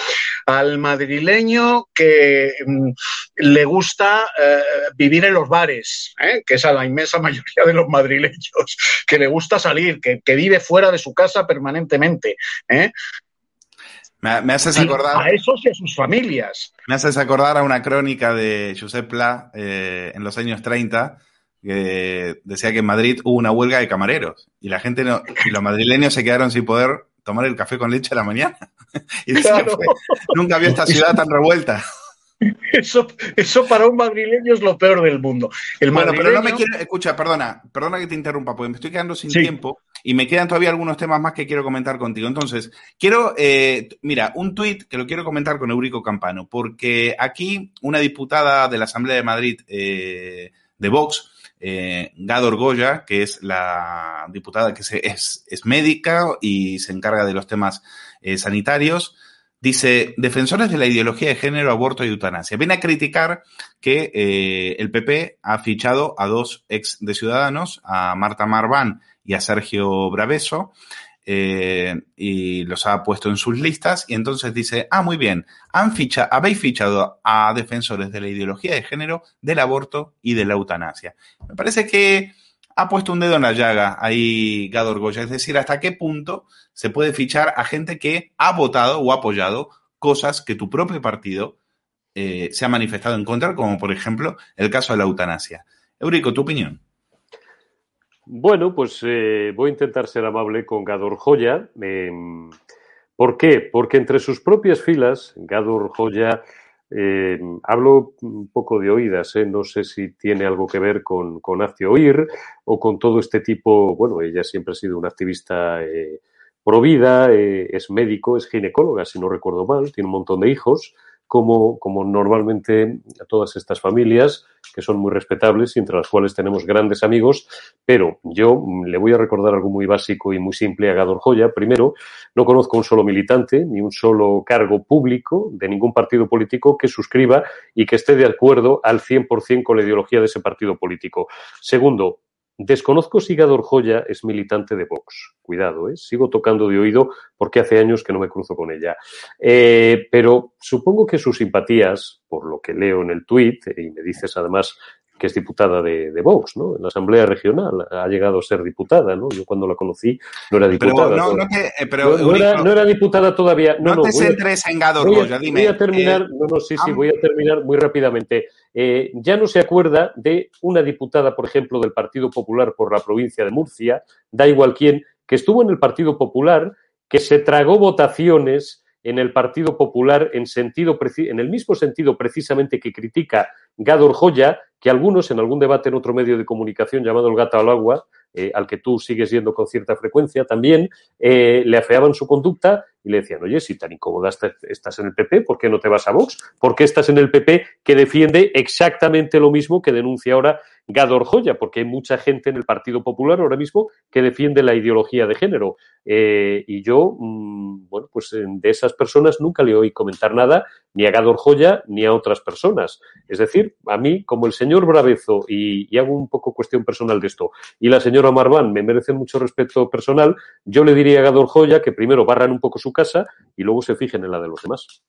al madrileño que mm, le gusta eh, vivir en los bares, ¿eh? que es a la inmensa mayoría de los madrileños, que le gusta salir, que, que vive fuera de su casa permanentemente. ¿eh? Me, me haces acordar. A esos y a sus familias. Me haces acordar a una crónica de Josep Pla en los años 30 que decía que en Madrid hubo una huelga de camareros y la gente no, y los madrileños se quedaron sin poder tomar el café con leche a la mañana. y claro. nunca había esta ciudad tan revuelta. Eso, eso para un madrileño es lo peor del mundo. El bueno, madrileño... pero no me quiero, escucha, perdona, perdona que te interrumpa, porque me estoy quedando sin sí. tiempo y me quedan todavía algunos temas más que quiero comentar contigo. Entonces, quiero, eh, mira, un tuit que lo quiero comentar con Eurico Campano, porque aquí una diputada de la Asamblea de Madrid eh, de Vox, eh, Gador Goya, que es la diputada que es, es, médica y se encarga de los temas eh, sanitarios, dice, defensores de la ideología de género, aborto y eutanasia. Viene a criticar que eh, el PP ha fichado a dos ex de Ciudadanos, a Marta Marván y a Sergio Braveso, eh, y los ha puesto en sus listas y entonces dice, ah, muy bien, han ficha, habéis fichado a defensores de la ideología de género, del aborto y de la eutanasia. Me parece que ha puesto un dedo en la llaga ahí Gador Goya, es decir, hasta qué punto se puede fichar a gente que ha votado o apoyado cosas que tu propio partido eh, se ha manifestado en contra, como por ejemplo el caso de la eutanasia. Eurico, tu opinión. Bueno, pues eh, voy a intentar ser amable con Gador Joya. Eh, ¿Por qué? Porque entre sus propias filas, Gador Joya, eh, hablo un poco de oídas, ¿eh? no sé si tiene algo que ver con, con Hazte Oír o con todo este tipo. Bueno, ella siempre ha sido una activista eh, pro vida, es médico, es ginecóloga, si no recuerdo mal, tiene un montón de hijos como, normalmente todas estas familias, que son muy respetables y entre las cuales tenemos grandes amigos, pero yo le voy a recordar algo muy básico y muy simple a Gador Joya. Primero, no conozco un solo militante ni un solo cargo público de ningún partido político que suscriba y que esté de acuerdo al 100% con la ideología de ese partido político. Segundo, Desconozco si Gador Joya es militante de Vox. Cuidado, ¿eh? sigo tocando de oído porque hace años que no me cruzo con ella. Eh, pero supongo que sus simpatías, por lo que leo en el tuit, y me dices además que es diputada de, de, Vox, ¿no? En la Asamblea Regional ha llegado a ser diputada, ¿no? Yo cuando la conocí no era diputada. Pero, no, no, te, pero, no, no, era, diputada todavía. No, no, te centres en Gador voy a, dime. Voy a terminar, eh, no, no, sí, sí, voy a terminar muy rápidamente. Eh, ya no se acuerda de una diputada, por ejemplo, del Partido Popular por la provincia de Murcia, da igual quién, que estuvo en el Partido Popular, que se tragó votaciones en el Partido Popular en, sentido, en el mismo sentido precisamente que critica Gador Joya, que algunos en algún debate en otro medio de comunicación llamado El Gato al Agua, eh, al que tú sigues yendo con cierta frecuencia también, eh, le afeaban su conducta y le decían, oye, si tan incómoda estás en el PP, ¿por qué no te vas a Vox? ¿Por qué estás en el PP que defiende exactamente lo mismo que denuncia ahora Gador Joya? Porque hay mucha gente en el Partido Popular ahora mismo que defiende la ideología de género. Eh, y yo, mmm, bueno, pues de esas personas nunca le oí comentar nada, ni a Gador Joya ni a otras personas. Es decir, a mí, como el señor Bravezo, y, y hago un poco cuestión personal de esto, y la señora Marván me merecen mucho respeto personal, yo le diría a Gador Joya que primero barran un poco su casa y luego se fijen en la de los demás.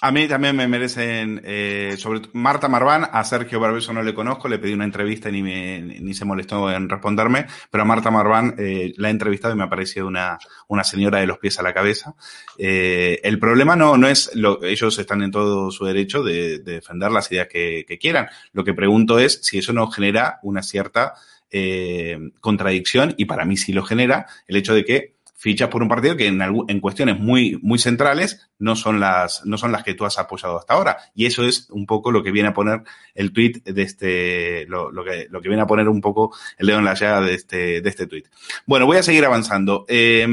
A mí también me merecen, eh, sobre Marta Marván, a Sergio Barbeso no le conozco, le pedí una entrevista y ni, me, ni se molestó en responderme, pero a Marta Marván eh, la he entrevistado y me ha parecido una, una señora de los pies a la cabeza. Eh, el problema no, no es, lo, ellos están en todo su derecho de, de defender las ideas que, que, quieran. Lo que pregunto es si eso no genera una cierta eh, contradicción, y para mí sí lo genera, el hecho de que fichas por un partido que en, en, cuestiones muy, muy centrales no son, las, no son las que tú has apoyado hasta ahora. Y eso es un poco lo que viene a poner el tweet de este, lo, que, lo que viene a poner un poco el dedo en la llaga de este, de este tweet. Bueno, voy a seguir avanzando. Eh,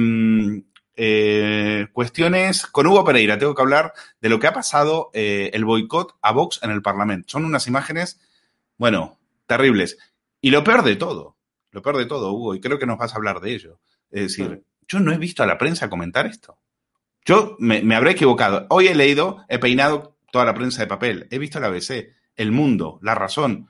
eh, cuestiones con Hugo Pereira. Tengo que hablar de lo que ha pasado eh, el boicot a Vox en el Parlamento. Son unas imágenes, bueno, terribles. Y lo peor de todo, lo peor de todo, Hugo, y creo que nos vas a hablar de ello. Es decir, yo no he visto a la prensa comentar esto. Yo me, me habré equivocado. Hoy he leído, he peinado toda la prensa de papel. He visto la ABC, El Mundo, La Razón.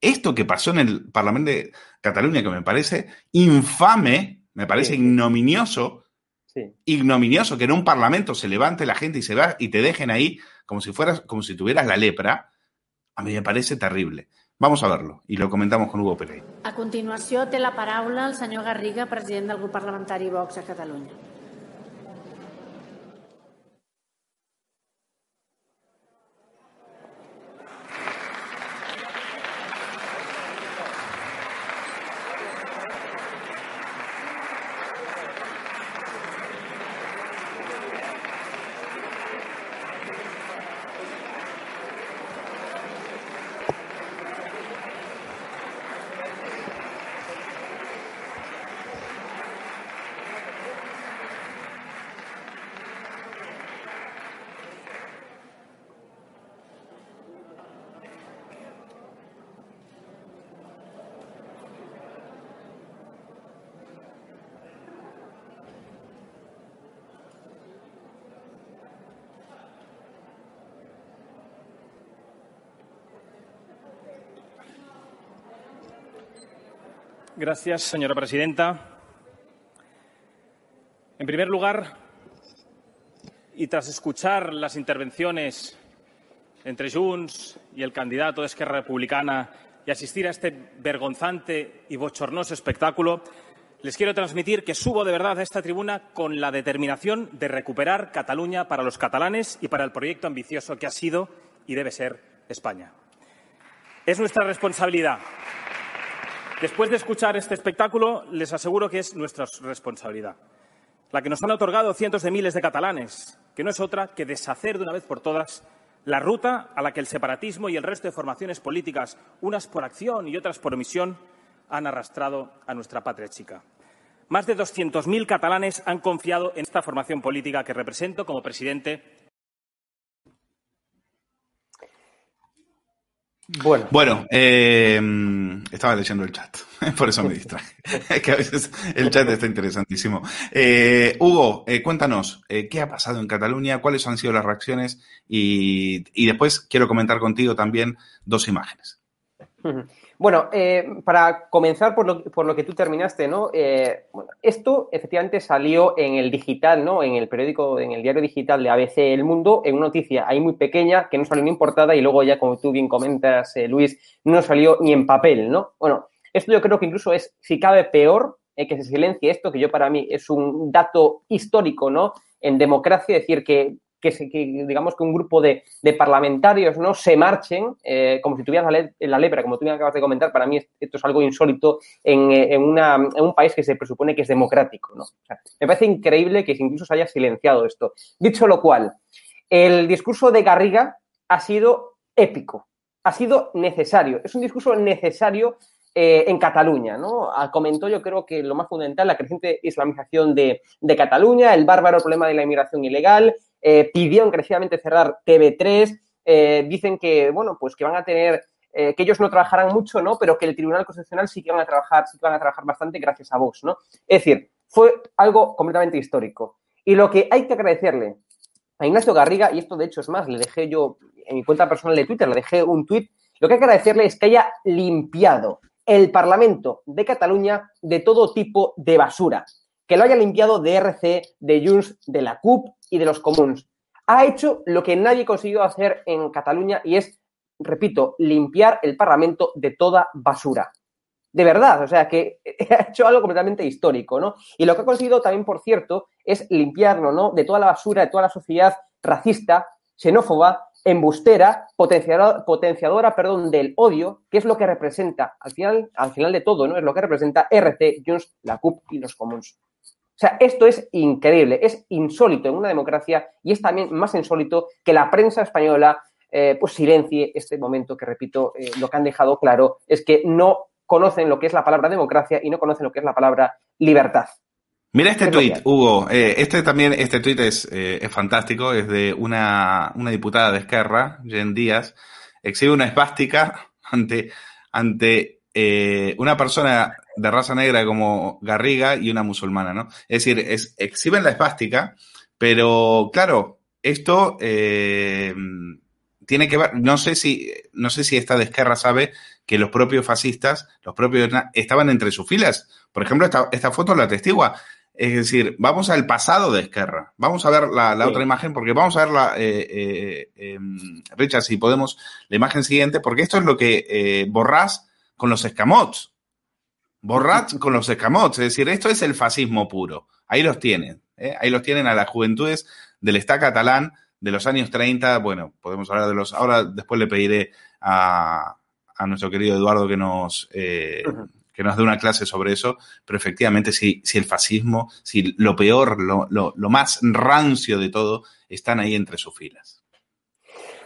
Esto que pasó en el Parlamento de Cataluña, que me parece infame, me parece Sí. ignominioso, Sí. ignominioso que en un parlamento se levante la gente y se va y te dejen ahí como si fueras, como si tuvieras la lepra, a mí me parece terrible. Vamos a verlo y lo comentamos con Hugo Pereira. A continuació té la paraula el senyor Garriga, president del grup parlamentari Vox a Catalunya. Gracias, señora presidenta. En primer lugar, y tras escuchar las intervenciones entre Junts y el candidato de Esquerra Republicana y asistir a este vergonzante y bochornoso espectáculo, les quiero transmitir que subo de verdad a esta tribuna con la determinación de recuperar Cataluña para los catalanes y para el proyecto ambicioso que ha sido y debe ser España. Es nuestra responsabilidad. Después de escuchar este espectáculo, les aseguro que es nuestra responsabilidad, la que nos han otorgado cientos de miles de catalanes, que no es otra que deshacer de una vez por todas la ruta a la que el separatismo y el resto de formaciones políticas, unas por acción y otras por omisión, han arrastrado a nuestra patria chica. Más de 200.000 catalanes han confiado en esta formación política que represento como presidente Bueno. Bueno, eh, estaba leyendo el chat, por eso me distraje. Es que a veces el chat está interesantísimo. Eh, Hugo, eh, cuéntanos, eh, ¿qué ha pasado en Cataluña? ¿Cuáles han sido las reacciones? Y, y después quiero comentar contigo también dos imágenes. Bueno, eh, para comenzar por lo, por lo que tú terminaste, ¿no? Eh, esto efectivamente salió en el digital, ¿no? En el periódico, en el diario digital de ABC El Mundo, en una noticia ahí muy pequeña que no salió ni importada y luego ya, como tú bien comentas, eh, Luis, no salió ni en papel, ¿no? Bueno, esto yo creo que incluso es, si cabe, peor que se silencie esto, que yo para mí es un dato histórico, ¿no? En democracia, decir que que, se, que, digamos que un grupo de, de parlamentarios no se marchen eh, como si tuvieran la, le la, lepra, como tú me acabas de comentar, para mí esto es algo insólito en, en, una, en un país que se presupone que es democrático. ¿no? Me parece increíble que incluso se haya silenciado esto. Dicho lo cual, el discurso de Garriga ha sido épico, ha sido necesario, es un discurso necesario eh, en Cataluña, ¿no? Ah, comentó yo creo que lo más fundamental, la creciente islamización de, de Cataluña, el bárbaro problema de la inmigración ilegal, eh, pidió encarecidamente cerrar TV3, eh, dicen que, bueno, pues que van a tener, eh, que ellos no trabajarán mucho, ¿no? Pero que el Tribunal Constitucional sí que van a trabajar, sí que van a trabajar bastante gracias a Vox, ¿no? Es decir, fue algo completamente histórico. Y lo que hay que agradecerle a Ignacio Garriga, y esto de hecho es más, le dejé yo en mi cuenta personal de Twitter, le dejé un tuit, lo que hay que agradecerle es que haya limpiado el Parlamento de Cataluña de todo tipo de basura, que lo haya limpiado de RC, de Junts, de la CUP y de los comuns. Ha hecho lo que nadie consiguió hacer en Cataluña y es, repito, limpiar el Parlamento de toda basura. De verdad, o sea, que ha hecho algo completamente histórico, ¿no? Y lo que ha conseguido también, por cierto, es limpiarlo, ¿no? De toda la basura, de toda la sociedad racista, xenófoba, embustera, potenciadora, perdón, del odio, que es lo que representa, al final, al final de todo, ¿no? Es lo que representa RC, Junts, la CUP y los comuns. O sea, esto es increíble, es insólito en una democracia y es también más insólito que la prensa española eh, pues silencie este momento que, repito, eh, lo que han dejado claro es que no conocen lo que es la palabra democracia y no conocen lo que es la palabra libertad. Mira este tuit. Hugo. Eh, este también, este tuit es, es fantástico. Es de una, una diputada de Esquerra, Jen Díaz. Exhibe una espástica ante, ante eh, una persona de raza negra como Garriga y una musulmana, ¿no? Es decir, es, exhiben la espástica, pero claro, esto eh, tiene que ver, no sé si, no sé si esta de Esquerra sabe que los propios fascistas, los propios estaban entre sus filas. Por ejemplo, esta, esta foto la atestigua. Es decir, vamos al pasado de Esquerra. Vamos a ver la, la Sí. otra imagen, porque vamos a ver la, eh, eh, eh, Richard, si podemos, la imagen siguiente, porque esto es lo que eh, Borrás con los escamots. Borrás con los escamots. Es decir, esto es el fascismo puro. Ahí los tienen. ¿eh? Ahí los tienen a las juventudes del Estado catalán de los años 30. Bueno, podemos hablar de los. Ahora, después le pediré a, a nuestro querido Eduardo que nos. eh, que nos dé una clase sobre eso, pero efectivamente si, si el fascismo, si lo peor, lo, lo, lo más rancio de todo, están ahí entre sus filas.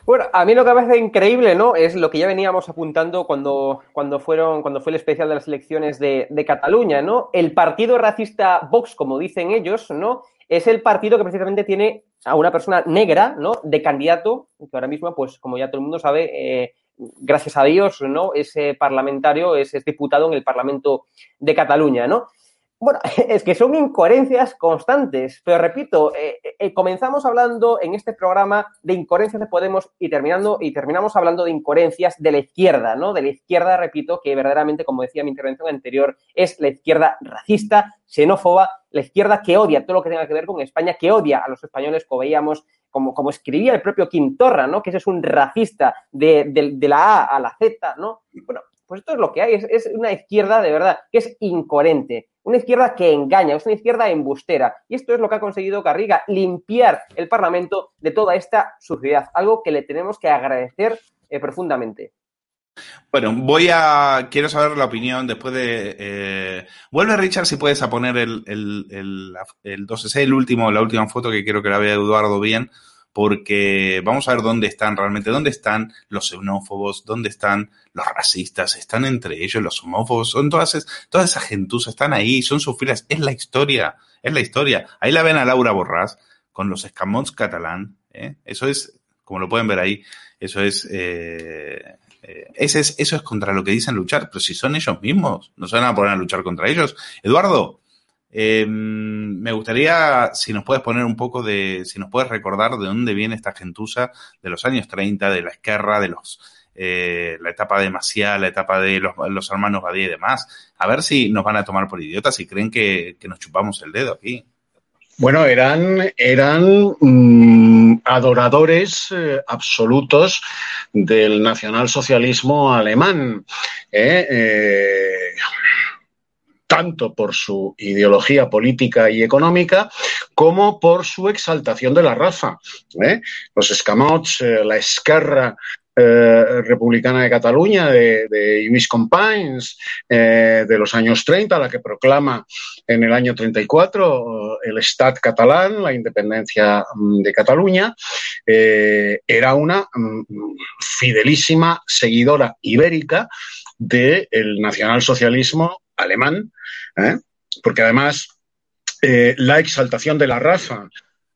Bueno, a mí lo que me parece increíble, ¿no? Es lo que ya veníamos apuntando cuando, cuando fueron, cuando fue el especial de las elecciones de, de Cataluña, ¿no? El partido racista Vox, como dicen ellos, ¿no? Es el partido que precisamente tiene a una persona negra, ¿no? De candidato, que ahora mismo, pues, como ya todo el mundo sabe, eh, gracias a Dios, ¿no? Ese parlamentario es, es diputado en el Parlamento de Cataluña, ¿no? Bueno, es que son incoherencias constantes, pero repito, eh, eh, comenzamos hablando en este programa de incoherencias de Podemos y terminando y terminamos hablando de incoherencias de la izquierda, ¿no? De la izquierda, repito, que verdaderamente, como decía mi intervención anterior, es la izquierda racista, xenófoba, la izquierda que odia todo lo que tenga que ver con España, que odia a los españoles, como veíamos, como, como escribía el propio Quintorra, ¿no? Que ese es un racista de, de- la A a la Z, ¿no? Bueno, pues esto es lo que hay, es una izquierda de verdad que es incoherente, una izquierda que engaña, es una izquierda embustera. Y esto es lo que ha conseguido Garriga, limpiar el Parlamento de toda esta suciedad, algo que le tenemos que agradecer eh, profundamente. Bueno, voy a. Quiero saber la opinión después de. eh, vuelve, Richard, si puedes a poner el, el, el, el 12C, el último, la última foto que quiero que la vea Eduardo bien, porque vamos a ver dónde están realmente, dónde están los xenófobos, dónde están los racistas, están entre ellos los homófobos, son todas, es- toda esa gentuza, están ahí, son sus filas, es la historia, es la historia. Ahí la ven a Laura Borràs con los escamots catalán, ¿eh? eso es, como lo pueden ver ahí, eso es. eh, eh, es, eso es contra lo que dicen luchar, pero si son ellos mismos, no se van a poner a luchar contra ellos. Eduardo, eh, me gustaría si nos puedes poner un poco de, si nos puedes recordar de dónde viene esta gentuza de los años 30, de la Esquerra, de los, eh, la etapa de Maciá, la etapa de los, los hermanos Badía y demás. A ver si nos van a tomar por idiotas y creen que, que nos chupamos el dedo aquí. Bueno, eran, eran mm, adoradores eh, absolutos del nacionalsocialismo alemán. ¿eh? Tanto por su ideología política y económica como por su exaltación de la raza. ¿eh? Los escamots, eh, la esquerra eh, republicana de Cataluña, de, de Lluís Companys, eh, de los años 30, la que proclama en el año 34 el Estat catalán, la independencia mm, de Cataluña, era una mm, fidelísima seguidora ibérica del nacionalsocialismo alemán, ¿eh? porque además eh, la exaltación de la raza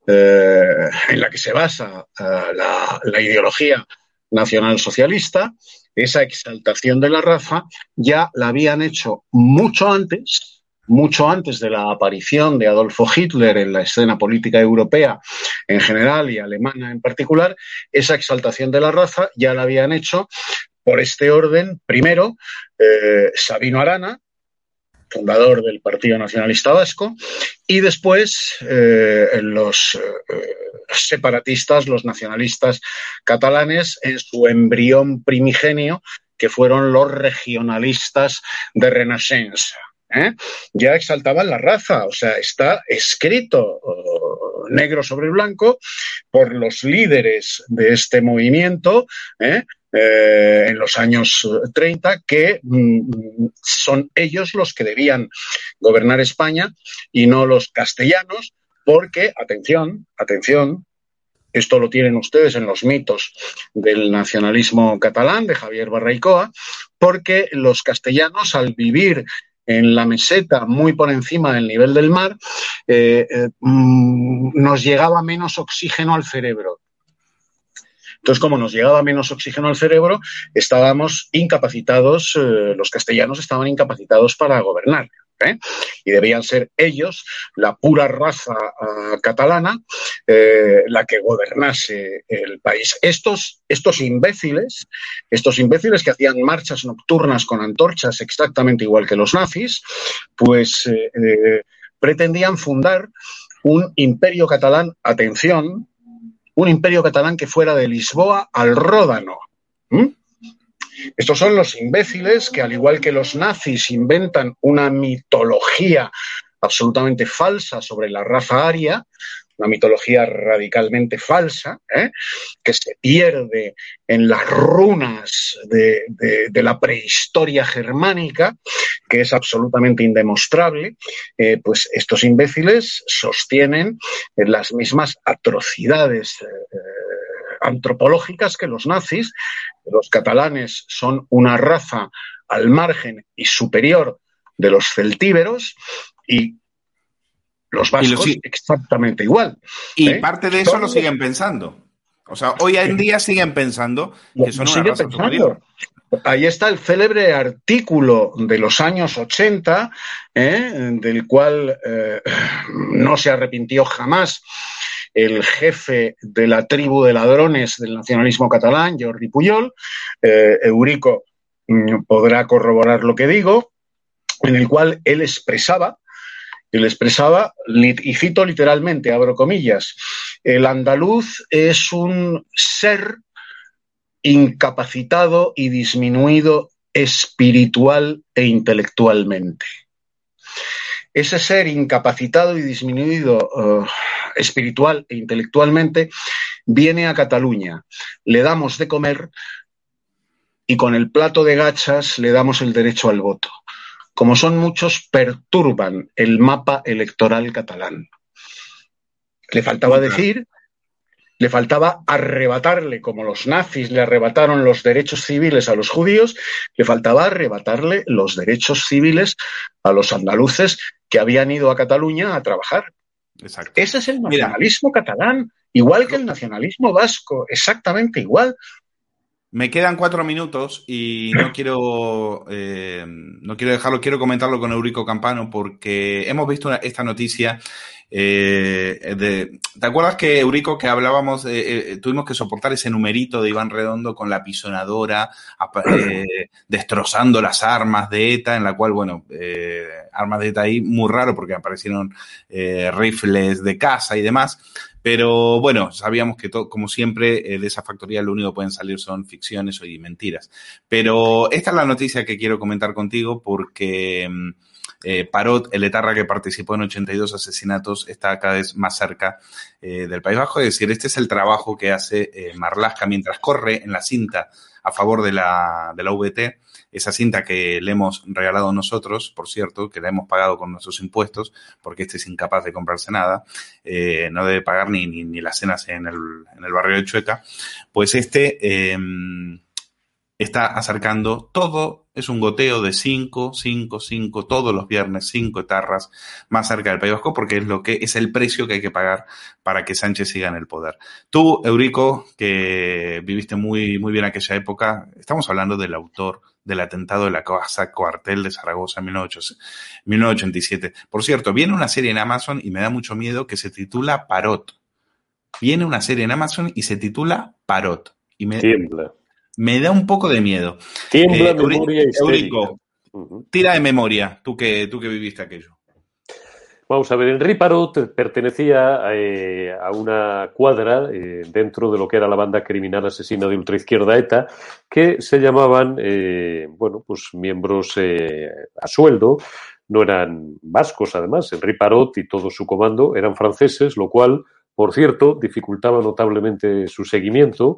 eh, en la que se basa la, la ideología nacionalsocialista, esa exaltación de la raza ya la habían hecho mucho antes, mucho antes de la aparición de Adolfo Hitler en la escena política europea en general y alemana en particular, esa exaltación de la raza ya la habían hecho por este orden, primero, Sabino Arana, fundador del Partido Nacionalista Vasco, y después eh, los eh, separatistas, los nacionalistas catalanes, en su embrión primigenio, que fueron los regionalistas de Renaissance. ¿eh? Ya exaltaban la raza, o sea, está escrito oh, negro sobre blanco por los líderes de este movimiento, ¿eh? Eh, en los años 30, que mm, son ellos los que debían gobernar España y no los castellanos, porque, atención, atención, esto lo tienen ustedes en los mitos del nacionalismo catalán de Javier Barraicoa, porque los castellanos, al vivir en la meseta, muy por encima del nivel del mar, eh, eh, mm, nos llegaba menos oxígeno al cerebro. Entonces, como nos llegaba menos oxígeno al cerebro, estábamos incapacitados, eh, los castellanos estaban incapacitados para gobernar. ¿eh? Y debían ser ellos, la pura raza uh, catalana, eh, la que gobernase el país. Estos, estos imbéciles, estos imbéciles que hacían marchas nocturnas con antorchas exactamente igual que los nazis, pues eh, pretendían fundar un imperio catalán, atención, un imperio catalán que fuera de Lisboa al Ródano. ¿Mm? Estos son los imbéciles que, al igual que los nazis, inventan una mitología absolutamente falsa sobre la raza aria, una mitología radicalmente falsa, ¿eh? que se pierde en las runas de, la prehistoria germánica, que es absolutamente indemostrable, eh, pues estos imbéciles sostienen las mismas atrocidades. Eh, antropológicas que los nazis. Los catalanes son una raza al margen y superior de los celtíberos y los vascos y los, exactamente igual. Y ¿eh? parte de eso lo siguen pensando. O sea, hoy en día siguen pensando que son una raza pensando. Ahí está el célebre artículo de los años 80, ¿eh? del cual eh, no se arrepintió jamás el jefe de la tribu de ladrones del nacionalismo catalán, Jordi Puyol. Eh, Eurico mm, podrá corroborar lo que digo, en el cual él expresaba, él expresaba, y cito literalmente, abro comillas, el andaluz es un ser incapacitado y disminuido espiritual e intelectualmente. Ese ser incapacitado y disminuido uh, espiritual e intelectualmente viene a Cataluña, le damos de comer y con el plato de gachas le damos el derecho al voto. Como son muchos, perturban el mapa electoral catalán. Le faltaba decir le faltaba arrebatarle, como los nazis le arrebataron los derechos civiles a los judíos, le faltaba arrebatarle los derechos civiles a los andaluces que habían ido a Cataluña a trabajar. Exacto. Ese es el nacionalismo Mira, catalán, igual que el nacionalismo vasco, exactamente igual. Me quedan cuatro minutos y no quiero, eh, no quiero dejarlo, quiero comentarlo con Eurico Campano porque hemos visto una, esta noticia eh, de, ¿Te acuerdas que, Eurico, que hablábamos, eh, eh, tuvimos que soportar ese numerito de Iván Redondo con la pisonadora, eh, destrozando las armas de ETA, en la cual, bueno, armas de ETA ahí muy raro porque aparecieron rifles de caza y demás. Pero bueno, sabíamos que, todo, como siempre, eh, de esa factoría lo único que pueden salir son ficciones y mentiras. Pero esta es la noticia que quiero comentar contigo porque eh, Parot, el etarra que participó en 82 asesinatos, está cada vez más cerca eh, del País Bajo. Es decir, este es el trabajo que hace eh, Marlasca mientras corre en la cinta a favor de la, de la VT, esa cinta que le hemos regalado nosotros, por cierto, que la hemos pagado con nuestros impuestos, porque este es incapaz de comprarse nada, eh, no debe pagar ni, ni, ni, las cenas en el, en el barrio de Chueca, pues este eh, está acercando todo, es un goteo de 5, 5, 5, todos los viernes, 5 etarras más cerca del País Vasco, porque es lo que es el precio que hay que pagar para que Sánchez siga en el poder. Tú, Eurico, que viviste muy, muy bien aquella época, estamos hablando del autor del atentado de la casa cuartel de Zaragoza en 1987. Por cierto, viene una serie en Amazon y me da mucho miedo que se titula Parot. Viene una serie en Amazon y se titula Parot. Y me, Tiembla me da un poco de miedo. Tiembla, eh, memoria Eurico, uh -huh. tira de memoria, tú que, tú que viviste aquello. Vamos a ver, Henri Parot pertenecía eh, a una cuadra eh, dentro de lo que era la banda criminal asesina de ultraizquierda ETA, que se llamaban, eh, bueno, pues miembros eh, a sueldo, no eran vascos además, Henri Parot y todo su comando eran franceses, lo cual, por cierto, dificultaba notablemente su seguimiento,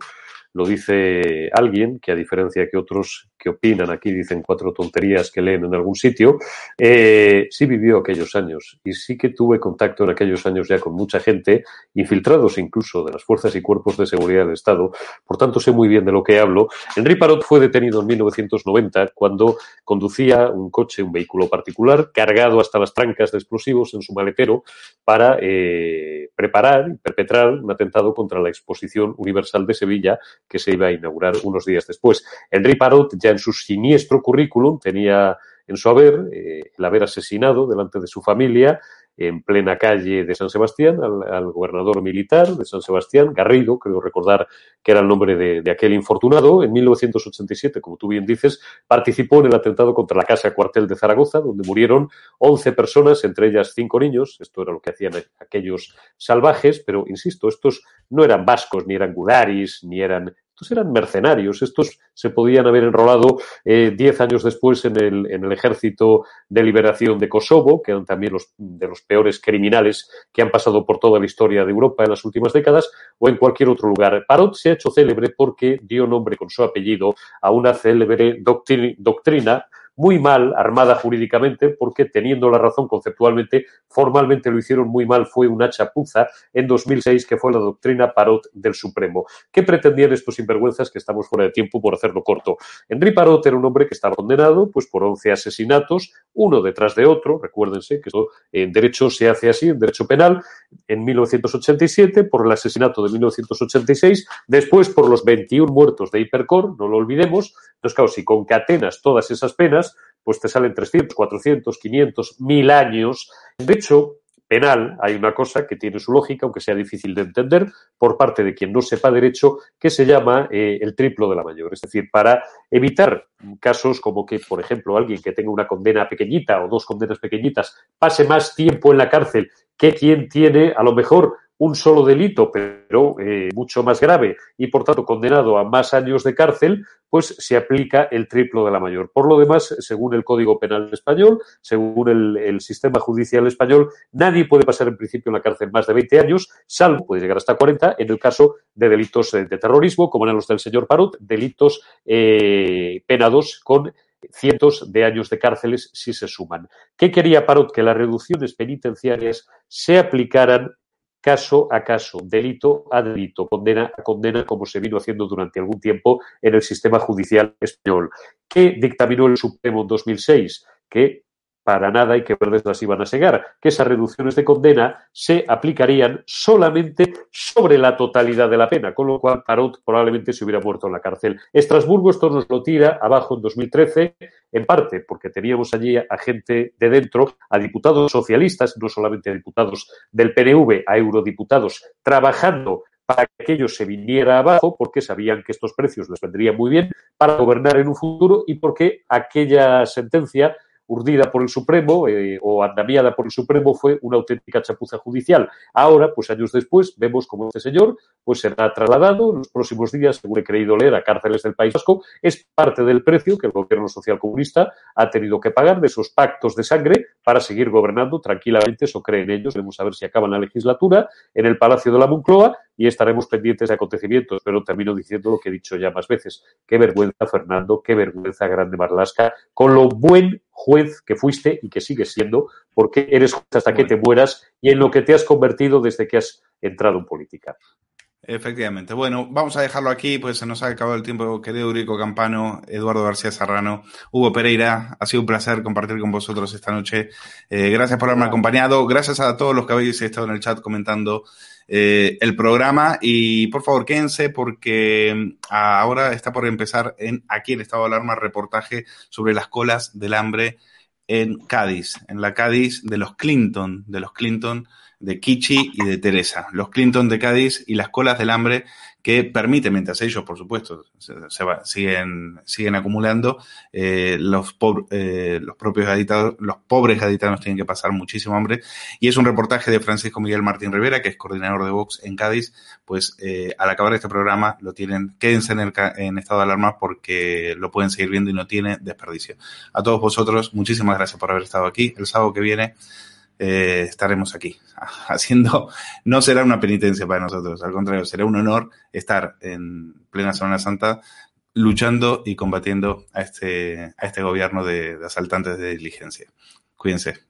lo dice alguien que a diferencia que otros que opinan aquí, dicen cuatro tonterías que leen en algún sitio, eh, sí vivió aquellos años y sí que tuve contacto en aquellos años ya con mucha gente, infiltrados incluso de las fuerzas y cuerpos de seguridad del Estado, por tanto sé muy bien de lo que hablo. Henri Parot fue detenido en 1990 cuando conducía un coche, un vehículo particular, cargado hasta las trancas de explosivos en su maletero para eh, preparar y perpetrar un atentado contra la Exposición Universal de Sevilla que se iba a inaugurar unos días después. Henri Parot ya en su siniestro currículum tenía en su haber eh, el haber asesinado delante de su familia en plena calle de San Sebastián al, gobernador militar de San Sebastián, Garrido, creo recordar que era el nombre de, de, aquel infortunado. En 1987, como tú bien dices, participó en el atentado contra la casa cuartel de Zaragoza, donde murieron 11 personas, entre ellas 5 niños. Esto era lo que hacían aquellos salvajes, pero insisto, estos no eran vascos, ni eran gudaris, ni eran estos eran mercenarios, estos se podían haber enrolado eh, diez años después en el, en el Ejército de Liberación de Kosovo, que eran también los de los peores criminales que han pasado por toda la historia de Europa en las últimas décadas, o en cualquier otro lugar. Parot se ha hecho célebre porque dio nombre con su apellido a una célebre doctrina muy mal armada jurídicamente porque teniendo la razón conceptualmente, formalmente lo hicieron muy mal, fue una chapuza en 2006 que fue la doctrina Parot del Supremo. ¿Qué pretendían estos sinvergüenzas que estamos fuera de tiempo por hacerlo corto? Henri Parot era un hombre que estaba condenado pues por 11 asesinatos, uno detrás de otro, recuérdense que eso en derecho se hace así, en derecho penal, en 1987 por el asesinato de 1986, después por los 21 muertos de Hipercor, no lo olvidemos, entonces claro, si concatenas todas esas penas, pues te salen 300, 400, 500, 1000 años. De hecho, penal hay una cosa que tiene su lógica, aunque sea difícil de entender, por parte de quien no sepa derecho, que se llama eh, el triplo de la mayor. Es decir, para evitar casos como que, por ejemplo, alguien que tenga una condena pequeñita o dos condenas pequeñitas pase más tiempo en la cárcel que quien tiene a lo mejor un solo delito, pero eh, mucho más grave y por tanto condenado a más años de cárcel, pues se aplica el triplo de la mayor. Por lo demás, según el Código Penal español, según el, sistema judicial español, nadie puede pasar en principio en la cárcel más de 20 años, salvo, puede llegar hasta 40, en el caso de delitos de terrorismo, como eran los del señor Parot, delitos eh, penados con cientos de años de cárceles si se suman. ¿Qué quería Parot? Que las reducciones penitenciarias se aplicaran caso a caso, delito a delito, condena a condena, como se vino haciendo durante algún tiempo en el sistema judicial español. ¿Qué dictaminó el Supremo en 2006? Que para nada y que verdes las iban a segar, que esas reducciones de condena se aplicarían solamente sobre la totalidad de la pena, con lo cual Parot probablemente se hubiera muerto en la cárcel. Estrasburgo esto nos lo tira abajo en 2013, en parte porque teníamos allí a gente de dentro, a diputados socialistas, no solamente a diputados del PNV, a eurodiputados, trabajando para que aquello se viniera abajo, porque sabían que estos precios les vendrían muy bien para gobernar en un futuro y porque aquella sentencia urdida por el Supremo eh, o andamiada por el Supremo fue una auténtica chapuza judicial. Ahora, pues años después, vemos como este señor pues será trasladado en los próximos días, según he creído leer, a cárceles del País Vasco. Es parte del precio que el gobierno social comunista ha tenido que pagar de esos pactos de sangre para seguir gobernando tranquilamente, eso creen ellos. Vamos a ver si acaban la legislatura en el Palacio de la Moncloa y estaremos pendientes de acontecimientos, pero termino diciendo lo que he dicho ya más veces. Qué vergüenza, Fernando, qué vergüenza, Grande Marlasca, con lo buen juez que fuiste y que sigues siendo, porque eres juez hasta que te mueras y en lo que te has convertido desde que has entrado en política. Efectivamente. Bueno, vamos a dejarlo aquí, pues se nos ha acabado el tiempo. Querido Eurico Campano, Eduardo García Serrano, Hugo Pereira, ha sido un placer compartir con vosotros esta noche. Eh, gracias por haberme acompañado. Gracias a todos los que habéis estado en el chat comentando eh, el programa. Y por favor, quédense porque mm, ahora está por empezar en aquí en Estado de Alarma reportaje sobre las colas del hambre en Cádiz, en la Cádiz de los Clinton, de los Clinton de Kichi y de Teresa, los Clinton de Cádiz y las colas del hambre que permiten, mientras ellos, por supuesto, se, va, siguen, siguen acumulando, eh, los, eh, los propios gaditanos, los pobres gaditanos tienen que pasar muchísimo hambre. Y es un reportaje de Francisco Miguel Martín Rivera, que es coordinador de Vox en Cádiz. Pues eh, al acabar este programa lo tienen, quédense en, el, en estado de alarma porque lo pueden seguir viendo y no tiene desperdicio. A todos vosotros, muchísimas gracias por haber estado aquí. El sábado que viene eh, estaremos aquí haciendo, no será una penitencia para nosotros, al contrario, será un honor estar en plena Semana Santa luchando y combatiendo a este, a este gobierno de, de asaltantes de diligencia. Cuídense.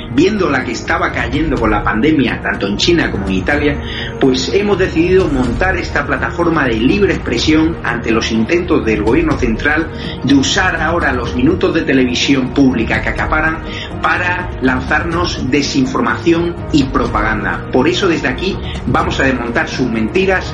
viendo la que estaba cayendo con la pandemia, tanto en China como en Italia, pues hemos decidido montar esta plataforma de libre expresión ante los intentos del gobierno central de usar ahora los minutos de televisión pública que acaparan para lanzarnos desinformación y propaganda. Por eso desde aquí vamos a desmontar sus mentiras,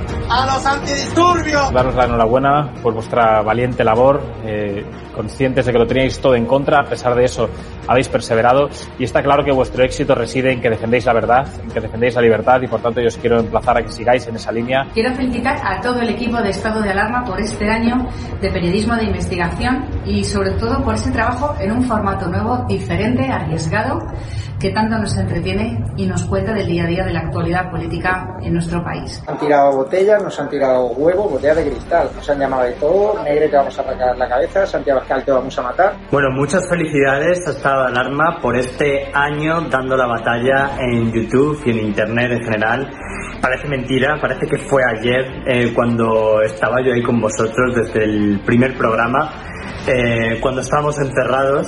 a los antidisturbios. Daros la enhorabuena por vuestra valiente labor, eh, conscientes de que lo teníais todo en contra, a pesar de eso habéis perseverado y está claro que vuestro éxito reside en que defendéis la verdad, en que defendéis la libertad y por tanto yo os quiero emplazar a que sigáis en esa línea. Quiero felicitar a todo el equipo de Estado de Alarma por este año de periodismo de investigación y sobre todo por ese trabajo en un formato nuevo, diferente, arriesgado que tanto nos entretiene y nos cuenta del día a día de la actualidad política en nuestro país. Han tirado botellas, nos han tirado huevos, botellas de cristal, nos han llamado de todo, Negre te vamos a arrancar la cabeza, Santiago Pascal te vamos a matar. Bueno, muchas felicidades a Estado de Alarma por este año dando la batalla en YouTube y en Internet en general. Parece mentira, parece que fue ayer eh, cuando estaba yo ahí con vosotros desde el primer programa, eh, cuando estábamos encerrados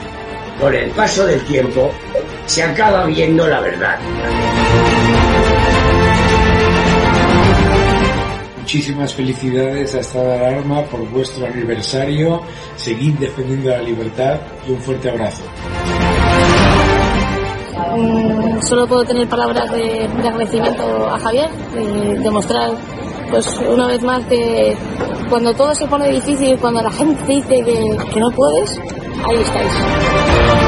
Con el paso del tiempo se acaba viendo la verdad. Muchísimas felicidades a Estado de Alarma por vuestro aniversario. Seguid defendiendo la libertad y un fuerte abrazo. Mm, solo puedo tener palabras de, de agradecimiento a Javier, de demostrar pues una vez más que cuando todo se pone difícil, cuando la gente dice que, que no puedes, ahí estáis.